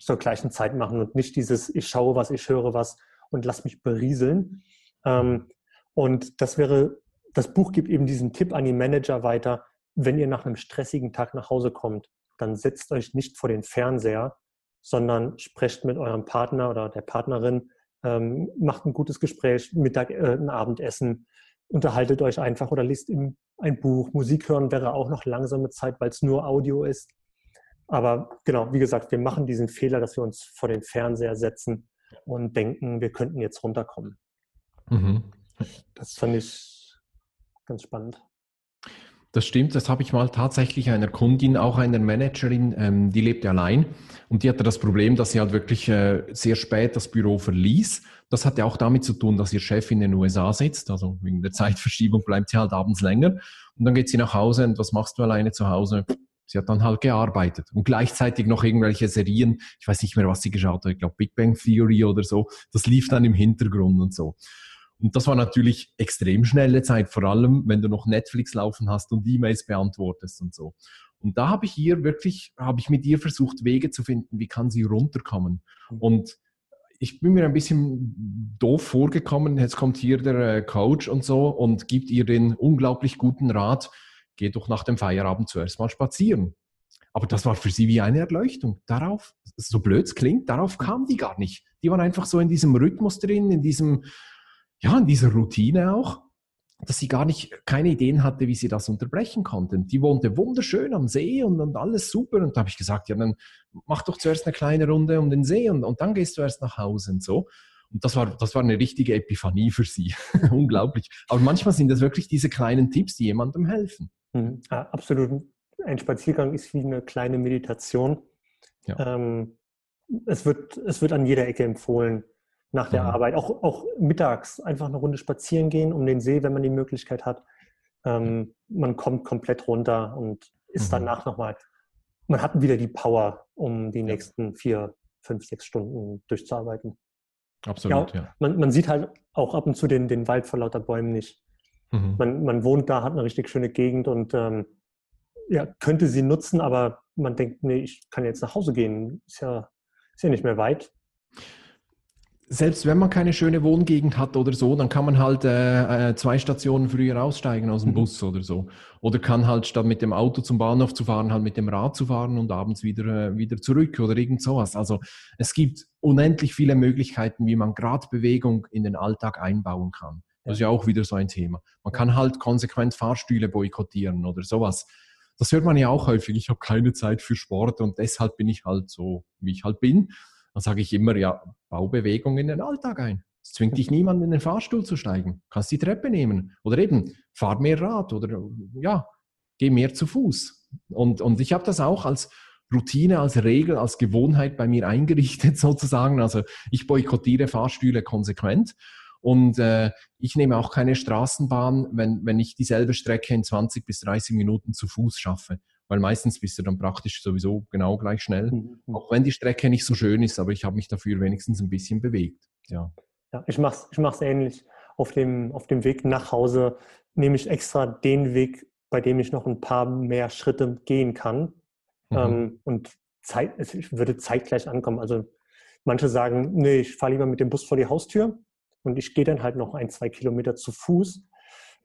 zur gleichen Zeit machen und nicht dieses, ich schaue was, ich höre was und lass mich berieseln. Ähm, und das wäre, das Buch gibt eben diesen Tipp an die Manager weiter, wenn ihr nach einem stressigen Tag nach Hause kommt, dann setzt euch nicht vor den Fernseher, sondern sprecht mit eurem Partner oder der Partnerin, ähm, macht ein gutes Gespräch, Mittag, äh, ein Abendessen, unterhaltet euch einfach oder liest ein Buch. Musik hören wäre auch noch langsame Zeit, weil es nur Audio ist. Aber genau, wie gesagt, wir machen diesen Fehler, dass wir uns vor den Fernseher setzen und denken, wir könnten jetzt runterkommen. Mhm. Das fand ich ganz spannend. Das stimmt, das habe ich mal tatsächlich einer Kundin, auch einer Managerin, ähm, die lebt allein und die hatte das Problem, dass sie halt wirklich äh, sehr spät das Büro verließ. Das hatte auch damit zu tun, dass ihr Chef in den USA sitzt, also wegen der Zeitverschiebung bleibt sie halt abends länger und dann geht sie nach Hause und was machst du alleine zu Hause? Sie hat dann halt gearbeitet und gleichzeitig noch irgendwelche Serien, ich weiß nicht mehr, was sie geschaut hat, ich glaube Big Bang Theory oder so, das lief dann im Hintergrund und so. Und das war natürlich extrem schnelle Zeit, vor allem wenn du noch Netflix laufen hast und E-Mails beantwortest und so. Und da habe ich hier wirklich, habe ich mit ihr versucht, Wege zu finden, wie kann sie runterkommen. Mhm. Und ich bin mir ein bisschen doof vorgekommen. Jetzt kommt hier der äh, Coach und so und gibt ihr den unglaublich guten Rat, geh doch nach dem Feierabend zuerst mal spazieren. Aber das war für sie wie eine Erleuchtung. Darauf, so blöd es klingt, darauf kam die gar nicht. Die waren einfach so in diesem Rhythmus drin, in diesem, ja, in dieser Routine auch, dass sie gar nicht, keine Ideen hatte, wie sie das unterbrechen konnten. Die wohnte wunderschön am See und, und alles super. Und da habe ich gesagt, ja, dann mach doch zuerst eine kleine Runde um den See und, und dann gehst du erst nach Hause und so. Und das war, das war eine richtige Epiphanie für sie. *laughs* Unglaublich. Aber manchmal sind das wirklich diese kleinen Tipps, die jemandem helfen. Mhm. Ja, absolut. Ein Spaziergang ist wie eine kleine Meditation. Ja. Ähm, es, wird, es wird an jeder Ecke empfohlen nach der mhm. Arbeit. Auch, auch mittags einfach eine Runde spazieren gehen um den See, wenn man die Möglichkeit hat. Ähm, man kommt komplett runter und ist mhm. danach nochmal, man hat wieder die Power, um die nächsten vier, fünf, sechs Stunden durchzuarbeiten. Absolut, ja. ja. Man, man, sieht halt auch ab und zu den, den Wald vor lauter Bäumen nicht. Mhm. Man, man wohnt da, hat eine richtig schöne Gegend und ähm, ja, könnte sie nutzen, aber man denkt, nee, ich kann jetzt nach Hause gehen. Ist ja, ist ja nicht mehr weit. Selbst wenn man keine schöne Wohngegend hat oder so, dann kann man halt äh, äh zwei Stationen früher aussteigen aus dem mhm. Bus oder so. Oder kann halt statt mit dem Auto zum Bahnhof zu fahren, halt mit dem Rad zu fahren und abends wieder, äh, wieder zurück oder irgend sowas. Also es gibt unendlich viele Möglichkeiten, wie man gerade Bewegung in den Alltag einbauen kann. Das ist ja auch wieder so ein Thema. Man kann halt konsequent Fahrstühle boykottieren oder sowas. Das hört man ja auch häufig. Ich habe keine Zeit für Sport und deshalb bin ich halt so, wie ich halt bin. Dann sage ich immer, ja, Baubewegung in den Alltag ein. Es zwingt dich niemand in den Fahrstuhl zu steigen. Kannst die Treppe nehmen. Oder eben, fahr mehr Rad oder ja, geh mehr zu Fuß. Und, und ich habe das auch als Routine, als Regel, als Gewohnheit bei mir eingerichtet *laughs* sozusagen. Also ich boykottiere Fahrstühle konsequent. Und äh, ich nehme auch keine Straßenbahn, wenn, wenn ich dieselbe Strecke in 20 bis 30 Minuten zu Fuß schaffe. Weil meistens bist du dann praktisch sowieso genau gleich schnell. Mhm. Auch wenn die Strecke nicht so schön ist, aber ich habe mich dafür wenigstens ein bisschen bewegt. Ja, ja ich mache es ich mach's ähnlich. Auf dem, auf dem Weg nach Hause nehme ich extra den Weg, bei dem ich noch ein paar mehr Schritte gehen kann. Mhm. Ähm, und Zeit, ich würde zeitgleich ankommen. Also manche sagen, nee, ich fahre lieber mit dem Bus vor die Haustür und ich gehe dann halt noch ein, zwei Kilometer zu Fuß.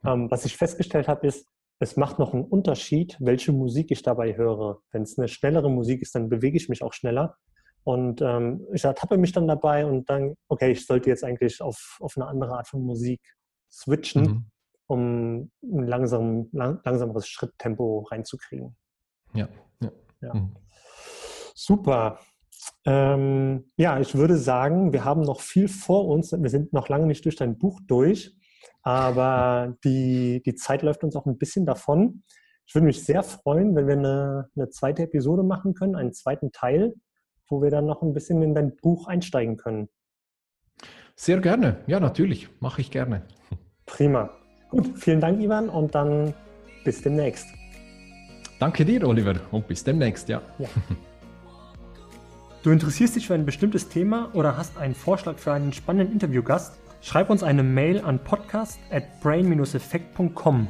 Ähm, was ich festgestellt habe, ist, es macht noch einen Unterschied, welche Musik ich dabei höre. Wenn es eine schnellere Musik ist, dann bewege ich mich auch schneller. Und ähm, ich ertappe mich dann dabei und dann, okay, ich sollte jetzt eigentlich auf, auf eine andere Art von Musik switchen, mhm. um ein langsam, lang, langsameres Schritttempo reinzukriegen. Ja, ja. ja. Mhm. Super. Ähm, ja, ich würde sagen, wir haben noch viel vor uns. Wir sind noch lange nicht durch dein Buch durch, aber die, die Zeit läuft uns auch ein bisschen davon. Ich würde mich sehr freuen, wenn wir eine, eine zweite Episode machen können, einen zweiten Teil, wo wir dann noch ein bisschen in dein Buch einsteigen können. Sehr gerne. Ja, natürlich. Mache ich gerne. Prima. Gut, vielen Dank, Ivan, und dann bis demnächst. Danke dir, Oliver, und bis demnächst, ja. ja. Du interessierst dich für ein bestimmtes Thema oder hast einen Vorschlag für einen spannenden Interviewgast? Schreib uns eine Mail an podcast at brain-effekt.com